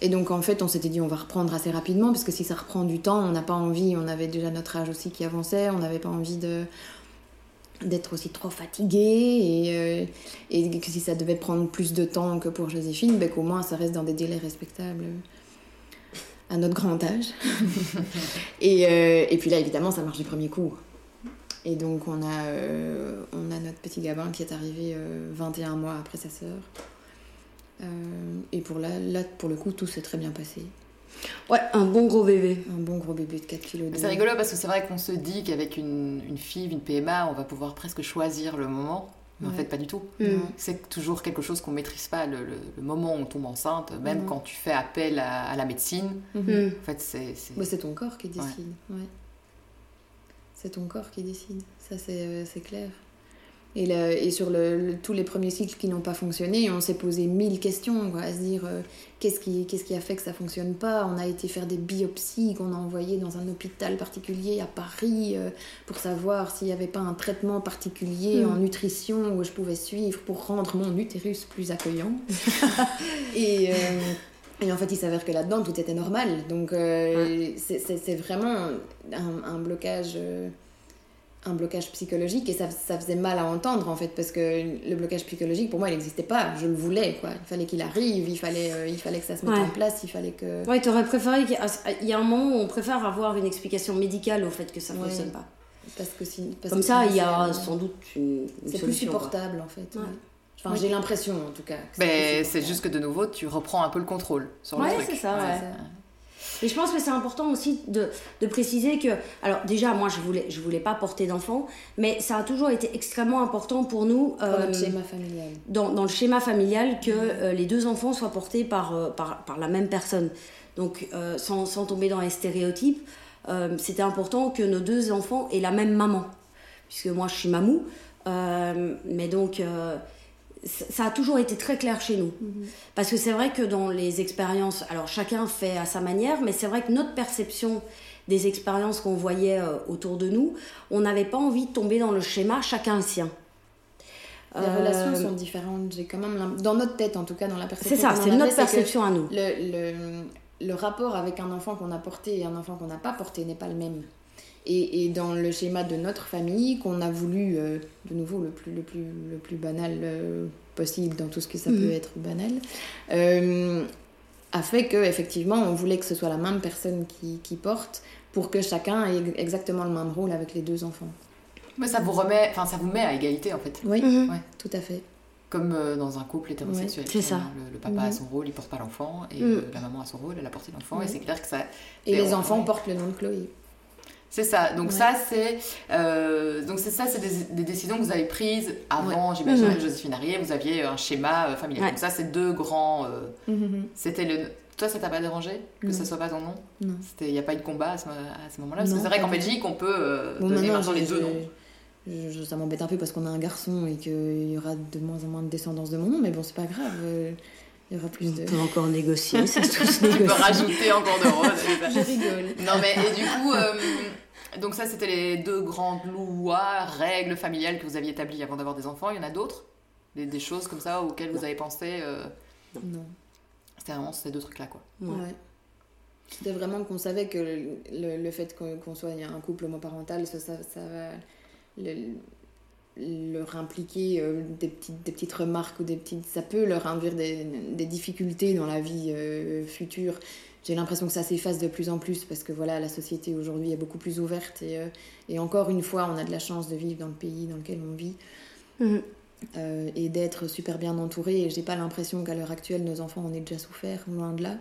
Et donc en fait, on s'était dit on va reprendre assez rapidement parce que si ça reprend du temps, on n'a pas envie. On avait déjà notre âge aussi qui avançait, on n'avait pas envie de d'être aussi trop fatigué et, euh, et que si ça devait prendre plus de temps que pour Joséphine, ben, qu'au moins ça reste dans des délais respectables à notre grand âge. [LAUGHS] et, euh, et puis là, évidemment, ça marche du premier coup. Et donc, on a, euh, on a notre petit Gabin qui est arrivé euh, 21 mois après sa sœur. Et pour là, là, pour le coup, tout s'est très bien passé. Ouais, un bon gros bébé. Un bon gros bébé de 4 kilos. Mais C'est rigolo parce que c'est vrai qu'on se dit qu'avec une, une FIV, une PMA, on va pouvoir presque choisir le moment. Mais en Ouais. fait, pas du tout. Mm. C'est toujours quelque chose qu'on maîtrise pas, le, le- le moment où on tombe enceinte, même Non. quand tu fais appel à, à la médecine. Mhm. Mm. En fait, c'est. c'est- Bah, c'est ton corps qui décide. Ouais. C'est ton corps qui décide. Ça, c'est euh, c'est clair. Et, le- et sur le, le- tous les premiers cycles qui n'ont pas fonctionné, on s'est posé mille questions, quoi, à se dire euh, qu'est-ce qui, qu'est-ce qui a fait que ça fonctionne pas? On a été faire des biopsies qu'on a envoyées dans un hôpital particulier à Paris euh, pour savoir s'il n'y avait pas un traitement particulier Mm. en nutrition où je pouvais suivre pour rendre mon utérus plus accueillant. [LAUGHS] et, euh, et en fait, il s'avère que là-dedans, tout était normal. Donc, euh, c'est- vraiment un, un blocage. euh, un blocage psychologique et ça, ça faisait mal à entendre en fait parce que le blocage psychologique pour moi il n'existait pas je le voulais quoi il fallait qu'il arrive il fallait euh, il fallait que ça se mette Ouais. en place il fallait que Ouais, t'aurais préféré qu'il y a- il y a un moment où on préfère avoir une explication médicale au fait que ça Ouais. fonctionne pas. parce que si, parce Comme que ça, il y a c'est- sans doute une, une c'est plus quoi. supportable en fait Ouais. ouais. enfin Oui. j'ai l'impression en tout cas Mais plus c'est juste que de nouveau, tu reprends un peu le contrôle sur Ouais, le truc. c'est ça, ouais. ça. Et je pense que c'est important aussi de, de préciser que, alors déjà, moi, je voulais, je voulais pas porter d'enfant, mais ça a toujours été extrêmement important pour nous Pour euh, notre schéma familial dans, dans le schéma familial que euh, les deux enfants soient portés par, euh, par, par la même personne. Donc, euh, sans, sans tomber dans les stéréotypes, euh, c'était important que nos deux enfants aient la même maman. Puisque moi, je suis mamou. euh, mais donc, euh, ça a toujours été très clair chez nous. Parce que c'est vrai que dans les expériences, alors chacun fait à sa manière, mais c'est vrai que notre perception des expériences qu'on voyait euh, autour de nous, on n'avait pas envie de tomber dans le schéma chacun sien. les Euh, relations sont différentes j'ai quand même dans notre tête en tout cas dans la perception C'est ça, c'est notre perception à nous. le, le, le rapport avec un enfant qu'on a porté et un enfant qu'on n'a pas porté n'est pas le même. Et, et dans le schéma de notre famille, qu'on a voulu, euh, de nouveau, le plus, le plus, le plus banal euh, possible dans tout ce que ça Mhm. peut être banal, euh, a fait que effectivement on voulait que ce soit la même personne qui, qui porte pour que chacun ait exactement le même rôle avec les deux enfants. Mais ça vous remet, enfin ça vous met à égalité en fait. Oui, Mhm. Ouais. tout à fait. Comme euh, dans un couple hétérosexuel. Ouais, c'est ça. Le, le papa a Mhm. son rôle, il porte pas l'enfant, et Mhm. la maman a son rôle, elle a porté l'enfant, et c'est clair que ça. Et les enfants ouais. portent le nom de Chloé. C'est ça. Donc Ouais. ça, c'est euh, donc c'est ça, c'est des, des décisions que vous avez prises avant, j'imagine, Mhm. que Joséphine Arrier, vous aviez un schéma euh, familial. Ouais. Donc ça, c'est deux grands. euh, Mhm. c'était le. Toi, ça t'a pas dérangé que ce soit pas ton nom? Non. Il y a pas eu de combat à ce, moment-là, parce que c'est vrai qu'en. Belgique, on peut Bon, donner maintenant, les deux noms. je- ça m'embête un peu parce qu'on a un garçon et qu'il y aura de moins en moins de descendance de mon nom, mais bon, c'est pas grave. Il y aura plus de. On peut encore négocier, [LAUGHS] ça se [LAUGHS] Tu peux négocie. rajouter encore de roses. Je rigole. Non mais et du coup, euh, donc ça c'était les deux grandes lois, règles familiales que vous aviez établies avant d'avoir des enfants. Il y en a d'autres? Des, des choses comme ça auxquelles vous avez pensé euh, Non. C'était vraiment ces deux trucs là quoi. Ouais. Ouais. C'était vraiment qu'on savait que le, le- le fait qu'on qu'on soit un couple homoparental, ça, ça, ça va le- leur impliquer euh, des, petites, des petites remarques ou des petites. Ça peut leur induire des, des difficultés dans la vie euh, future. J'ai l'impression que ça s'efface de plus en plus parce que voilà, la société aujourd'hui est beaucoup plus ouverte et, euh, et encore une fois, on a de la chance de vivre dans le pays dans lequel on vit. Mhm. et d'être super bien entouré. Et j'ai pas l'impression qu'à l'heure actuelle, nos enfants en aient déjà souffert, loin de là.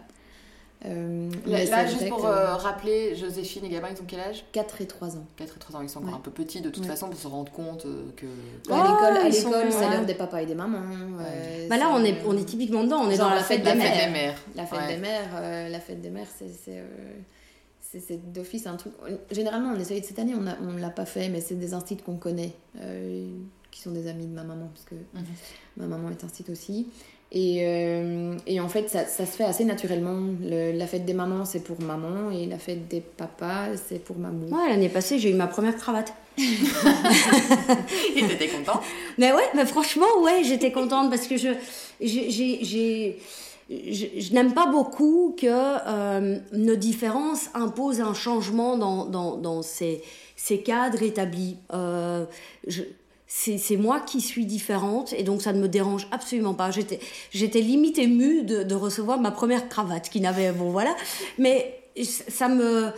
Euh, Là, juste pour euh, rappeler, Joséphine et Gabin, ils ont quel âge? 4 et 3 ans. 4 et 3 ans, ils sont encore Ouais. un peu petits de toute Ouais. façon pour se rendre compte euh, que. à l'école, à ils sont- l'école, c'est ouais. l'heure des papas et des mamans. euh, Bah là, on est, euh, on est typiquement dedans, on est genre dans la la fête des mères. fête des mères. La fête Ouais. des mères, euh, la fête des mères, c'est c'est, euh, d'office un truc. Généralement, on essaye cette année, on a- on l'a pas fait, mais c'est des instituts qu'on connaît, euh, qui sont des amis de ma maman, parce que Mhm. ma maman est institut aussi. Et, euh, et en fait, ça, ça se fait assez naturellement. Le- la fête des mamans, c'est pour maman, et la fête des papas, c'est pour mamou. Ouais, l'année passée, j'ai eu ma première cravate. [LAUGHS] Et t'étais content Mais ouais, mais franchement, ouais, j'étais contente parce que je, j'ai, j'ai, j'ai- je, je n'aime pas beaucoup que euh, nos différences imposent un changement dans, dans, dans ces, ces cadres établis. Euh, je, c'est, moi qui suis différente et donc ça ne me dérange absolument pas. J'étais, limite émue de, de recevoir ma première cravate qui n'avait, bon voilà, mais ça me,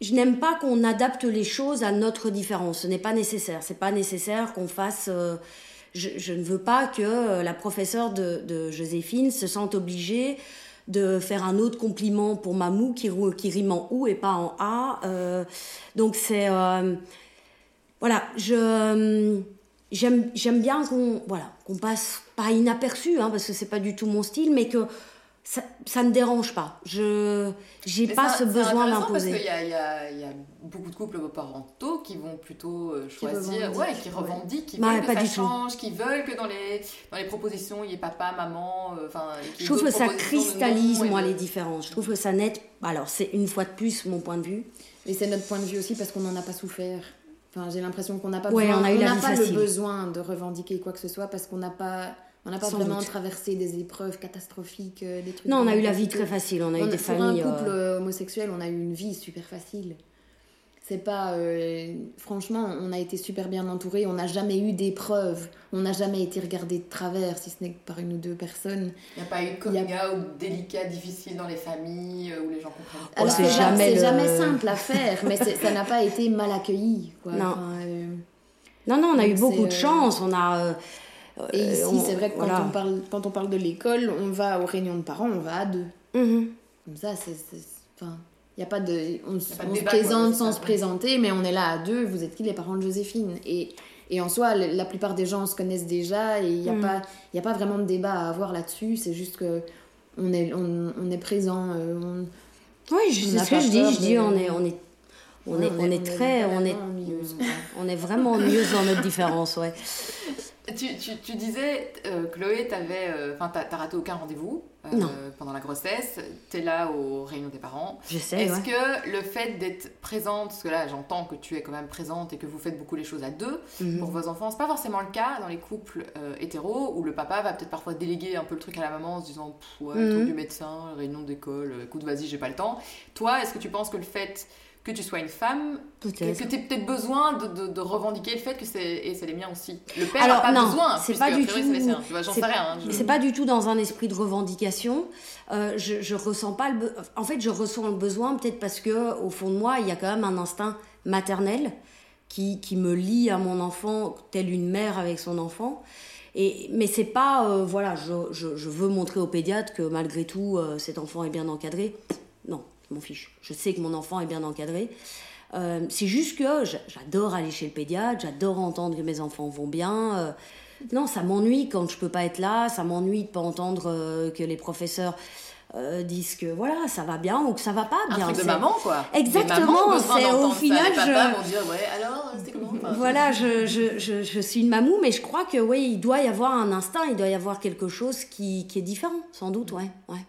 je, n'aime pas qu'on adapte les choses à notre différence. Ce n'est pas nécessaire. C'est pas nécessaire qu'on fasse. euh, je, ne veux pas que euh, la professeure de, Joséphine se sente obligée de faire un autre compliment pour Mamou qui, qui rime en ou et pas en a. euh, donc c'est voilà, je j'aime j'aime bien qu'on voilà qu'on passe pas inaperçu hein, parce que c'est pas du tout mon style, mais que ça, ça ne dérange pas. Je j'ai pas ce c'est besoin intéressant Parce qu'il d'imposer. y a, il y, a, il y a beaucoup de couples parentaux qui vont plutôt euh, choisir, ouais, qui ouais. revendiquent, qui Bah, veulent que ça change, qui veulent que dans les, dans les propositions, il y ait papa, maman, euh, enfin... Je trouve que ça cristallise, moi, de- les différences. Je trouve que ça net. Alors, c'est une fois de plus mon point de vue. Et c'est notre point de vue aussi parce qu'on n'en a pas souffert. Enfin, j'ai l'impression qu'on n'a pas, Ouais, besoin, on a eu la n'a vie pas le besoin de revendiquer quoi que ce soit parce qu'on n'a pas, on n'a pas Sans vraiment doute. traversé des épreuves catastrophiques, euh, des trucs. Non, on a eu la vie très facile. On a eu des pour familles. un couple euh, euh, homosexuel, on a eu une vie super facile. C'est pas. euh, franchement, on a été super bien entourés. On n'a jamais eu d'épreuves. On n'a jamais été regardé de travers, si ce n'est que par une ou deux personnes. Il n'y a pas eu de coming out délicat, difficile dans les familles, euh, où les gens comprennent pas. Alors, c'est c'est ja- jamais c'est le- jamais simple à faire, mais ça n'a pas été mal accueilli. Quoi. Non. Enfin, euh, Non, non, on a eu beaucoup de chance. On a. euh, Et ici, on- c'est vrai que quand, voilà. on parle, quand on parle de l'école, on va aux réunions de parents, on va à deux. Mhm. Comme ça, c'est. c'est- Enfin, y a pas de. On, s- a pas de on se débat, présente sans ça. se présenter, mais on est là à deux. Vous êtes qui les parents de Joséphine et, et en soi, la plupart des gens se connaissent déjà et il n'y a, Mm. pas- il y a pas vraiment de débat à avoir là-dessus. C'est juste que on est, on, on est présent. euh, on- Oui, c'est ce que je dis. Je dis, on est, on est, on Ouais, est, on est très, on est, quoi. on est vraiment ennuyeuse dans notre différence, ouais. [LAUGHS] Tu, tu, tu disais, euh, Chloé, t'avais, euh, enfin, t'as t'as raté aucun rendez-vous euh, pendant la grossesse. T'es là aux réunions des parents. Je sais, Est-ce ouais. que le fait d'être présente, parce que là j'entends que tu es quand même présente et que vous faites beaucoup les choses à deux, Mhm. pour vos enfants, c'est pas forcément le cas dans les couples hétéros où le papa va peut-être parfois déléguer un peu le truc à la maman en se disant ouais, Mhm. truc du médecin, réunion d'école, écoute, vas-y, j'ai pas le temps. Toi, est-ce que tu penses que le fait que tu sois une femme, que, que tu peut-être besoin de, de- de revendiquer le fait que c'est et c'est les miens aussi Le père Alors, n'a pas non, besoin, c'est pas du tout- c'est hein, je- C'est pas du tout dans un esprit de revendication. Euh, je, je ressens pas le. be- En fait, je ressens le besoin peut-être parce que au fond de moi, il y a quand même un instinct maternel qui, qui me lie à mon enfant, telle une mère avec son enfant. Et, mais c'est pas, euh, voilà, je, je, je veux montrer au pédiatre que malgré tout, euh, cet enfant est bien encadré. Non, je m'en fiche. Je sais que mon enfant est bien encadré. Euh, c'est juste que j'adore aller chez le pédiatre, j'adore entendre que mes enfants vont bien. euh, non, ça m'ennuie quand je peux pas être là, ça m'ennuie de pas entendre euh, que les professeurs disent que voilà, ça va bien ou que ça va pas un bien. truc de maman, quoi. Exactement, c'est au ça. final, Les papas je- vont dire, ouais, alors, c'était comment Enfin, Voilà, je, je, je, je suis une mamou, mais je crois que oui, il doit y avoir un instinct, il doit y avoir quelque chose qui, qui est différent, sans doute, ouais. ouais.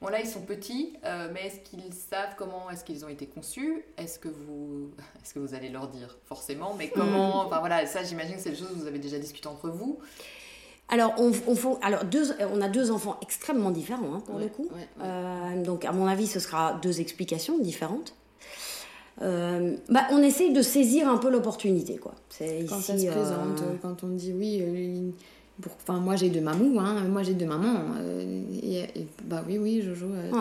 Bon là ils sont petits, euh, mais est-ce qu'ils savent comment est-ce qu'ils ont été conçus? Est-ce que vous, [LAUGHS] est-ce que vous allez leur dire? Forcément Mais Mm. comment Enfin voilà, ça j'imagine que c'est des choses que vous avez déjà discuté entre vous. Alors, on, on, faut- alors deux, on a deux enfants extrêmement différents, hein, pour Ouais, le coup. ouais, ouais. Euh, donc, à mon avis, ce sera deux explications différentes. Euh, bah, on essaye de saisir un peu l'opportunité, quoi. C'est Quand ici, ça se présente, euh, quand on dit oui, euh, pour, enfin moi j'ai deux mamous, hein, moi j'ai deux mamans. euh, et, et- bah oui, oui, Jojo, euh, Ouais.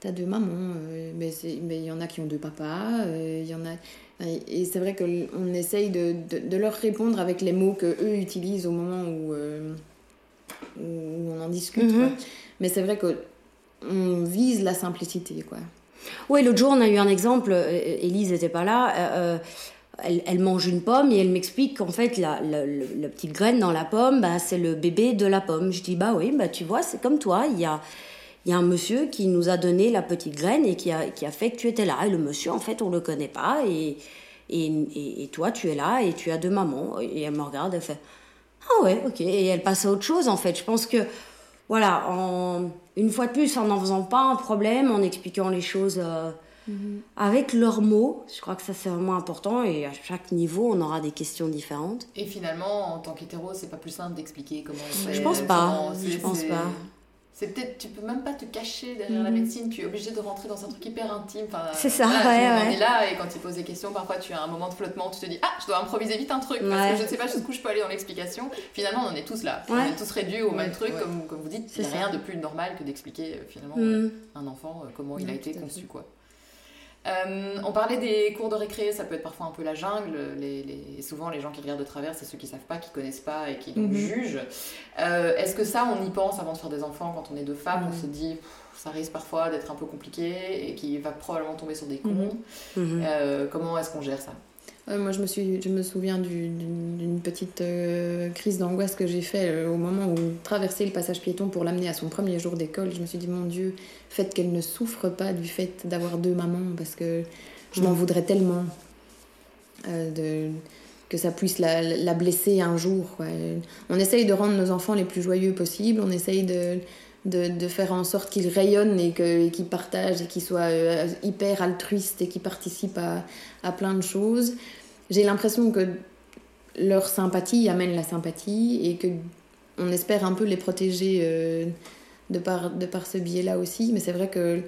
t'as- deux mamans. euh, mais il y en a qui ont deux papas, euh, il y en a. Et, et c'est vrai qu'on essaye de, de, de leur répondre avec les mots que eux utilisent au moment où, euh, où on en discute. Mhm. quoi. Mais c'est vrai que on vise la simplicité, quoi. Oui, l'autre jour, on a eu un exemple. euh, Élise n'était pas là. Elle, mange une pomme et elle m'explique qu'en fait, la, petite graine dans la pomme, bah, c'est le bébé de la pomme. Je dis, bah oui, bah, tu vois, c'est comme toi. Il y a, un monsieur qui nous a donné la petite graine et qui a, fait que tu étais là. Et le monsieur, en fait, on le connaît pas. Et, toi, tu es là et tu as deux mamans. Et elle me regarde, elle fait, Ah ouais, ok. Et elle passe à autre chose en fait. Je pense que, voilà, une fois de plus, en n'en faisant pas un problème, en expliquant les choses euh, avec leurs mots, je crois que ça c'est vraiment important. Et à chaque niveau, on aura des questions différentes. Et finalement, en tant qu'hétéro, c'est pas plus simple d'expliquer comment on fait. Je pense pas. comment- Je pense pas. C'est peut-être, tu peux même pas te cacher derrière la médecine, tu es obligé de rentrer dans un truc hyper intime. Enfin, C'est ça, voilà, ouais, ouais. es là et quand il pose des questions, parfois tu as un moment de flottement, tu te dis ah, je dois improviser vite un truc parce que je ne sais pas jusqu'où je peux aller dans l'explication. Finalement, on en est tous là. On est tous réduits au même truc, ouais. comme, comme vous dites. C'est Il n'y a ça. rien de plus normal que d'expliquer euh, finalement Mm. euh, un enfant euh, comment il a été conçu, quoi. Euh, on parlait des cours de récré, ça peut être parfois un peu la jungle. Les, les- et souvent, les gens qui regardent de travers, c'est ceux qui savent pas, qui connaissent pas et qui donc Mhm. jugent. Euh, Est-ce que ça, on y pense avant de faire des enfants quand on est deux femmes On Mhm. se dit, ça risque parfois d'être un peu compliqué et qu'il va probablement tomber sur des cons. Mhm. Euh, comment est-ce qu'on gère ça? Moi, je me, suis, je me souviens du- d'une petite euh, crise d'angoisse que j'ai fait euh, au moment où traverser le passage piéton pour l'amener à son premier jour d'école. Je me suis dit, mon Dieu, faites qu'elle ne souffre pas du fait d'avoir deux mamans parce que je m'en Mm. voudrais tellement euh, de, que ça puisse la, la blesser un jour. quoi. On essaye de rendre nos enfants les plus joyeux possibles, on essaye de, de, faire en sorte qu'ils rayonnent et qu'ils partagent et qu'ils soient euh, hyper altruistes et qu'ils participent à, plein de choses. J'ai l'impression que leur sympathie amène la sympathie et que on espère un peu les protéger euh, de, par, de par ce biais-là aussi. Mais c'est vrai que,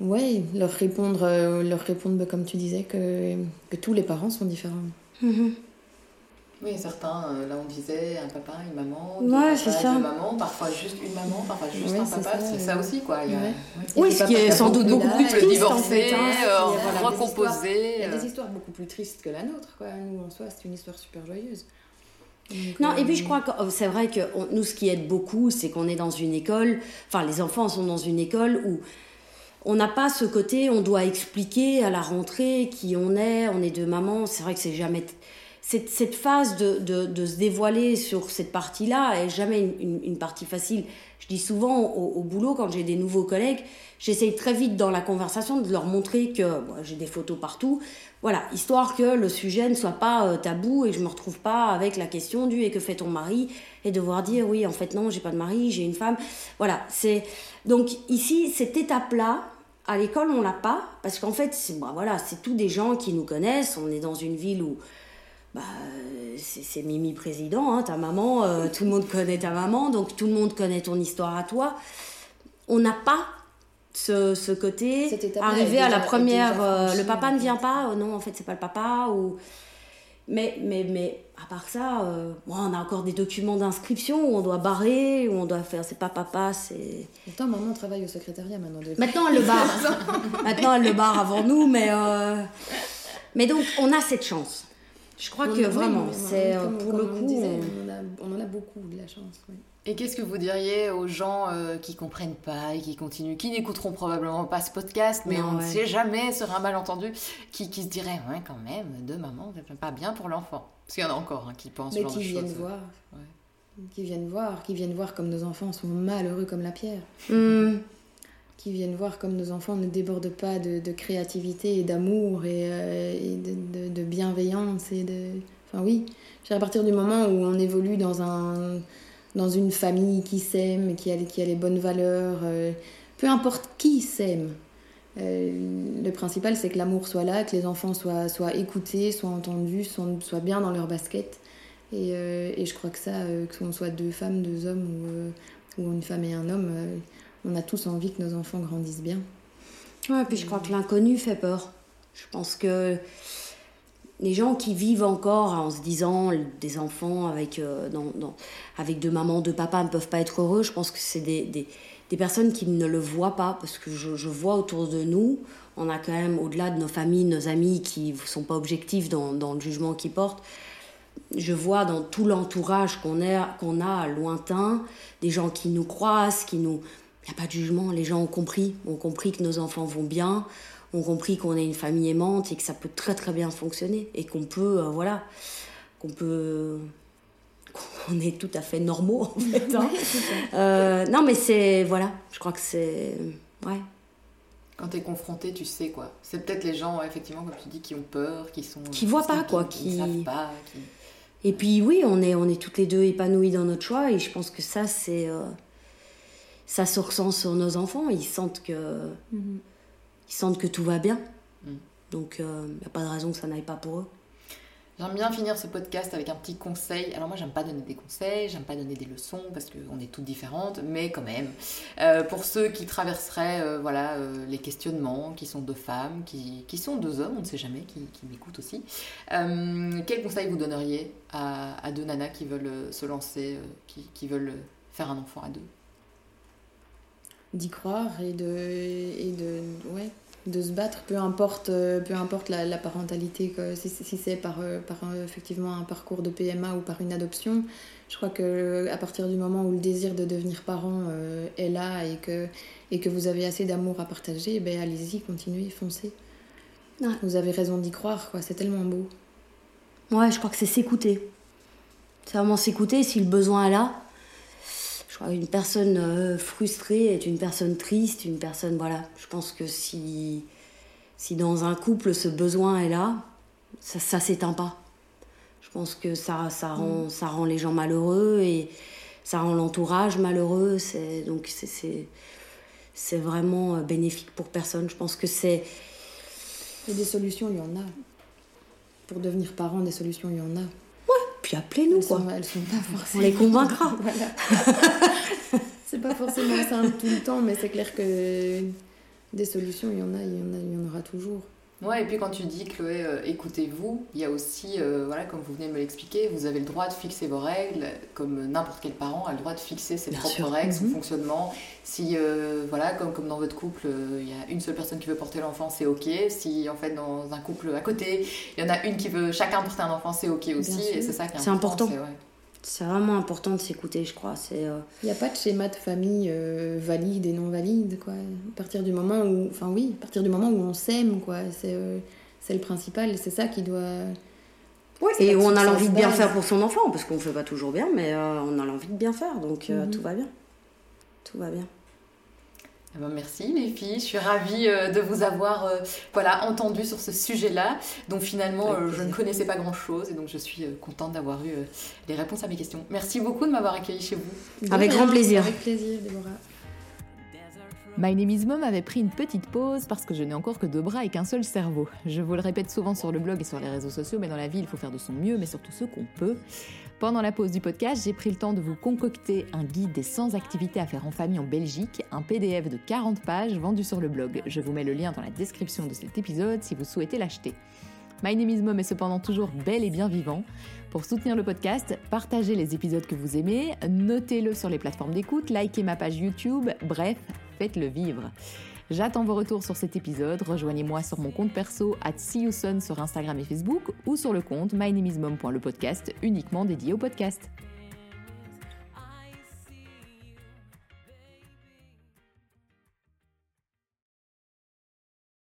ouais, leur répondre, euh, leur répondre bah, comme tu disais, que, que tous les parents sont différents. Oui, certains, euh, là on disait un papa, une maman, deux Ouais, papas, ça. deux mamans, parfois juste une maman, parfois juste Ouais, un papa, c'est ça aussi quoi. Il y a, Ouais. ouais. Oui, ce qui est sans doute beaucoup plus triste en fait. hein. euh, Il y a, des recomposé. Il y a euh. des histoires beaucoup plus tristes que la nôtre, quoi. Nous, en soi, c'est une histoire super joyeuse. Donc, Non, et puis je crois que oh, c'est vrai que on- nous, ce qui aide beaucoup, c'est qu'on est dans une école, enfin les enfants sont dans une école où on n'a pas ce côté, on doit expliquer à la rentrée qui on est, on est deux mamans, c'est vrai que c'est jamais... Cette, phase de, se dévoiler sur cette partie-là est jamais une, partie facile. Je dis souvent au, boulot, quand j'ai des nouveaux collègues, j'essaye très vite dans la conversation de leur montrer que j'ai des photos partout, voilà, histoire que le sujet ne soit pas euh, tabou et je me retrouve pas avec la question du et que fait ton mari? et devoir dire oui en fait non j'ai pas de mari j'ai une femme voilà c'est donc ici cette étape là à l'école on l'a pas parce qu'en fait c'est bah, voilà c'est tous des gens qui nous connaissent. On est dans une ville où bah, euh, c'est Mimi président, hein, ta maman, euh, tout le monde connaît ta maman, donc tout le monde connaît ton histoire à toi. On n'a pas ce, ce côté, est à la première, euh, le papa ne vient pas, non, en fait, c'est pas le papa, ou... Mais, mais, mais à part ça, euh, on a encore des documents d'inscription où on doit barrer, où on doit faire, c'est pas papa, c'est... Pourtant, maman travaille au secrétariat maintenant. De... Maintenant, elle le barre. [LAUGHS] Maintenant, elle le barre avant nous, mais... euh, Mais donc, on a cette chance. Je crois On que vraiment, oui, c'est euh, comme- pour comme le on coup... disait, on- on, a- on en a beaucoup de la chance. oui. Et qu'est-ce que vous diriez aux gens euh, qui comprennent pas et qui continuent, qui n'écouteront probablement pas ce podcast, mais Non, on ne sait jamais sur un malentendu, qui, qui se diraient ouais quand même deux mamans, c'est pas bien pour l'enfant. Parce qu'il y en a encore hein, qui pensent Mais qui viennent choses. voir. Ouais. Qui viennent voir, qui viennent voir comme nos enfants sont malheureux comme la pierre. Hmm. Qui viennent voir comme nos enfants ne débordent pas de, de créativité et d'amour et, euh, de, de- bienveillance et de... Enfin oui, à partir du moment où on évolue dans, un, dans une famille qui s'aime, qui a, qui a les bonnes valeurs, euh, peu importe qui s'aime, euh, le principal c'est que l'amour soit là, que les enfants soient, soient écoutés, soient entendus, soient, soient bien dans leur basket. Et, et je crois que ça, que l'on soit deux femmes, deux hommes ou, ou une femme et un homme, on a tous envie que nos enfants grandissent bien. Ouais, puis je crois que l'inconnu fait peur. Je pense que les gens qui vivent encore en se disant des enfants avec, euh, avec deux mamans, deux papas ne peuvent pas être heureux, je pense que c'est des, des, personnes qui ne le voient pas. Parce que je, vois autour de nous, on a quand même, au-delà de nos familles, nos amis qui ne sont pas objectifs dans, le jugement qu'ils portent, je vois dans tout l'entourage qu'on a lointain, des gens qui nous croisent, qui nous... Il n'y a pas de jugement, les gens ont compris, ont compris que nos enfants vont bien, ont compris qu'on est une famille aimante et que ça peut très très bien fonctionner et qu'on peut, euh, voilà, qu'on peut... qu'on est tout à fait normaux en fait. hein. Euh, non mais c'est... Voilà, je crois que c'est... Ouais. Quand t'es confronté, tu sais quoi. C'est peut-être les gens, effectivement, comme tu dis, qui ont peur, qui sont. Qui voient pas, quoi, qui. qui- savent pas, qui. Et puis oui, on est, on est toutes les deux épanouies dans notre choix et je pense que ça, c'est. euh, ça se ressent sur nos enfants. Ils sentent que, Mhm. ils sentent que tout va bien. Mm. Donc il n'y a pas de raison que ça n'aille pas pour eux. J'aime bien finir ce podcast avec un petit conseil. Alors moi, j'aime pas donner des conseils, j'aime pas donner des leçons parce qu'on est toutes différentes, mais quand même, euh, pour ceux qui traverseraient euh, voilà, euh, les questionnements, qui sont deux femmes, qui, qui sont deux hommes, on ne sait jamais, qui, qui m'écoutent aussi, euh, quel conseil vous donneriez à, à deux nanas qui veulent euh, se lancer, euh, qui, qui veulent euh, faire un enfant à deux? D'y croire et de, et de, ouais, de se battre, peu importe, euh, peu importe la, la parentalité, quoi. si, si c'est par, euh, par euh, effectivement un parcours de PMA ou par une adoption. Je crois que à partir du moment où le désir de devenir parent euh, est là et que, et que vous avez assez d'amour à partager, ben allez-y, continuez, foncez. Ouais. Vous avez raison d'y croire, quoi. c'est tellement beau. Ouais, je crois que c'est s'écouter. C'est vraiment s'écouter si le besoin est là. Crois qu'une personne euh, frustrée est une personne triste, une personne. Voilà. Je pense que si, si dans un couple ce besoin est là, ça, ça s'éteint pas. Je pense que ça, ça, rend, ça rend les gens malheureux et ça rend l'entourage malheureux. C'est, donc c'est, c'est, c'est vraiment euh, bénéfique pour personne. Je pense que c'est. Et des solutions, il y en a. Pour devenir parent, des solutions, il y en a. Puis appelez-nous, quoi. sont, elles sont pas On forcément. les convaincra. [LAUGHS] Voilà. c'est pas forcément simple tout le temps, mais c'est clair que des solutions, il y en a, il y en, a, il y en aura toujours. Ouais, et puis quand tu dis, Chloé, euh, écoutez-vous, il y a aussi, euh, voilà, comme vous venez de me l'expliquer, vous avez le droit de fixer vos règles, comme n'importe quel parent a le droit de fixer ses Bien propres sûr. règles, son Mhm. fonctionnement. Si, euh, voilà, comme, comme dans votre couple, il y a une seule personne qui veut porter l'enfant, c'est ok. Si, en fait, dans un couple à côté, il y en a une qui veut chacun porter un enfant, c'est ok aussi. Et c'est ça qui est important. important. c'est- ouais. C'est vraiment important de s'écouter, je crois. C'est. euh, Il n'y a pas de schéma de famille euh, valide et non valide, quoi. À partir du moment où, enfin oui, à partir du moment où on s'aime, quoi, c'est euh, c'est le principal, c'est ça qui doit. c'est Et où on a l'envie de bien faire pour son enfant, parce qu'on ne fait pas toujours bien, mais euh, on a l'envie de bien faire, donc euh, Mhm. tout va bien. Tout va bien. Eh ben, merci les filles, je suis ravie euh, de vous avoir euh, voilà, entendu sur ce sujet-là, dont finalement Avec euh, je ne connaissais pas grand-chose et donc je suis euh, contente d'avoir eu euh, les réponses à mes questions. Merci beaucoup de m'avoir accueilli chez vous. Avec rien, grand plaisir. Avec plaisir, Déborah. My Name Mom avait pris une petite pause parce que je n'ai encore que deux bras et qu'un seul cerveau. Je vous le répète souvent sur le blog et sur les réseaux sociaux, mais dans la vie, il faut faire de son mieux, mais surtout ce qu'on peut. Pendant la pause du podcast, j'ai pris le temps de vous concocter un guide des 100 activités à faire en famille en Belgique, un PDF de 40 pages vendu sur le blog. Je vous mets le lien dans la description de cet épisode si vous souhaitez l'acheter. My Name Mom est cependant toujours bel et bien vivant. Pour soutenir le podcast, partagez les épisodes que vous aimez, notez-le sur les plateformes d'écoute, likez ma page YouTube, bref, faites-le vivre. J'attends vos retours sur cet épisode. Rejoignez-moi sur mon compte perso at sur Instagram et Facebook ou sur le compte mynameismom.lepodcast uniquement dédié au podcast.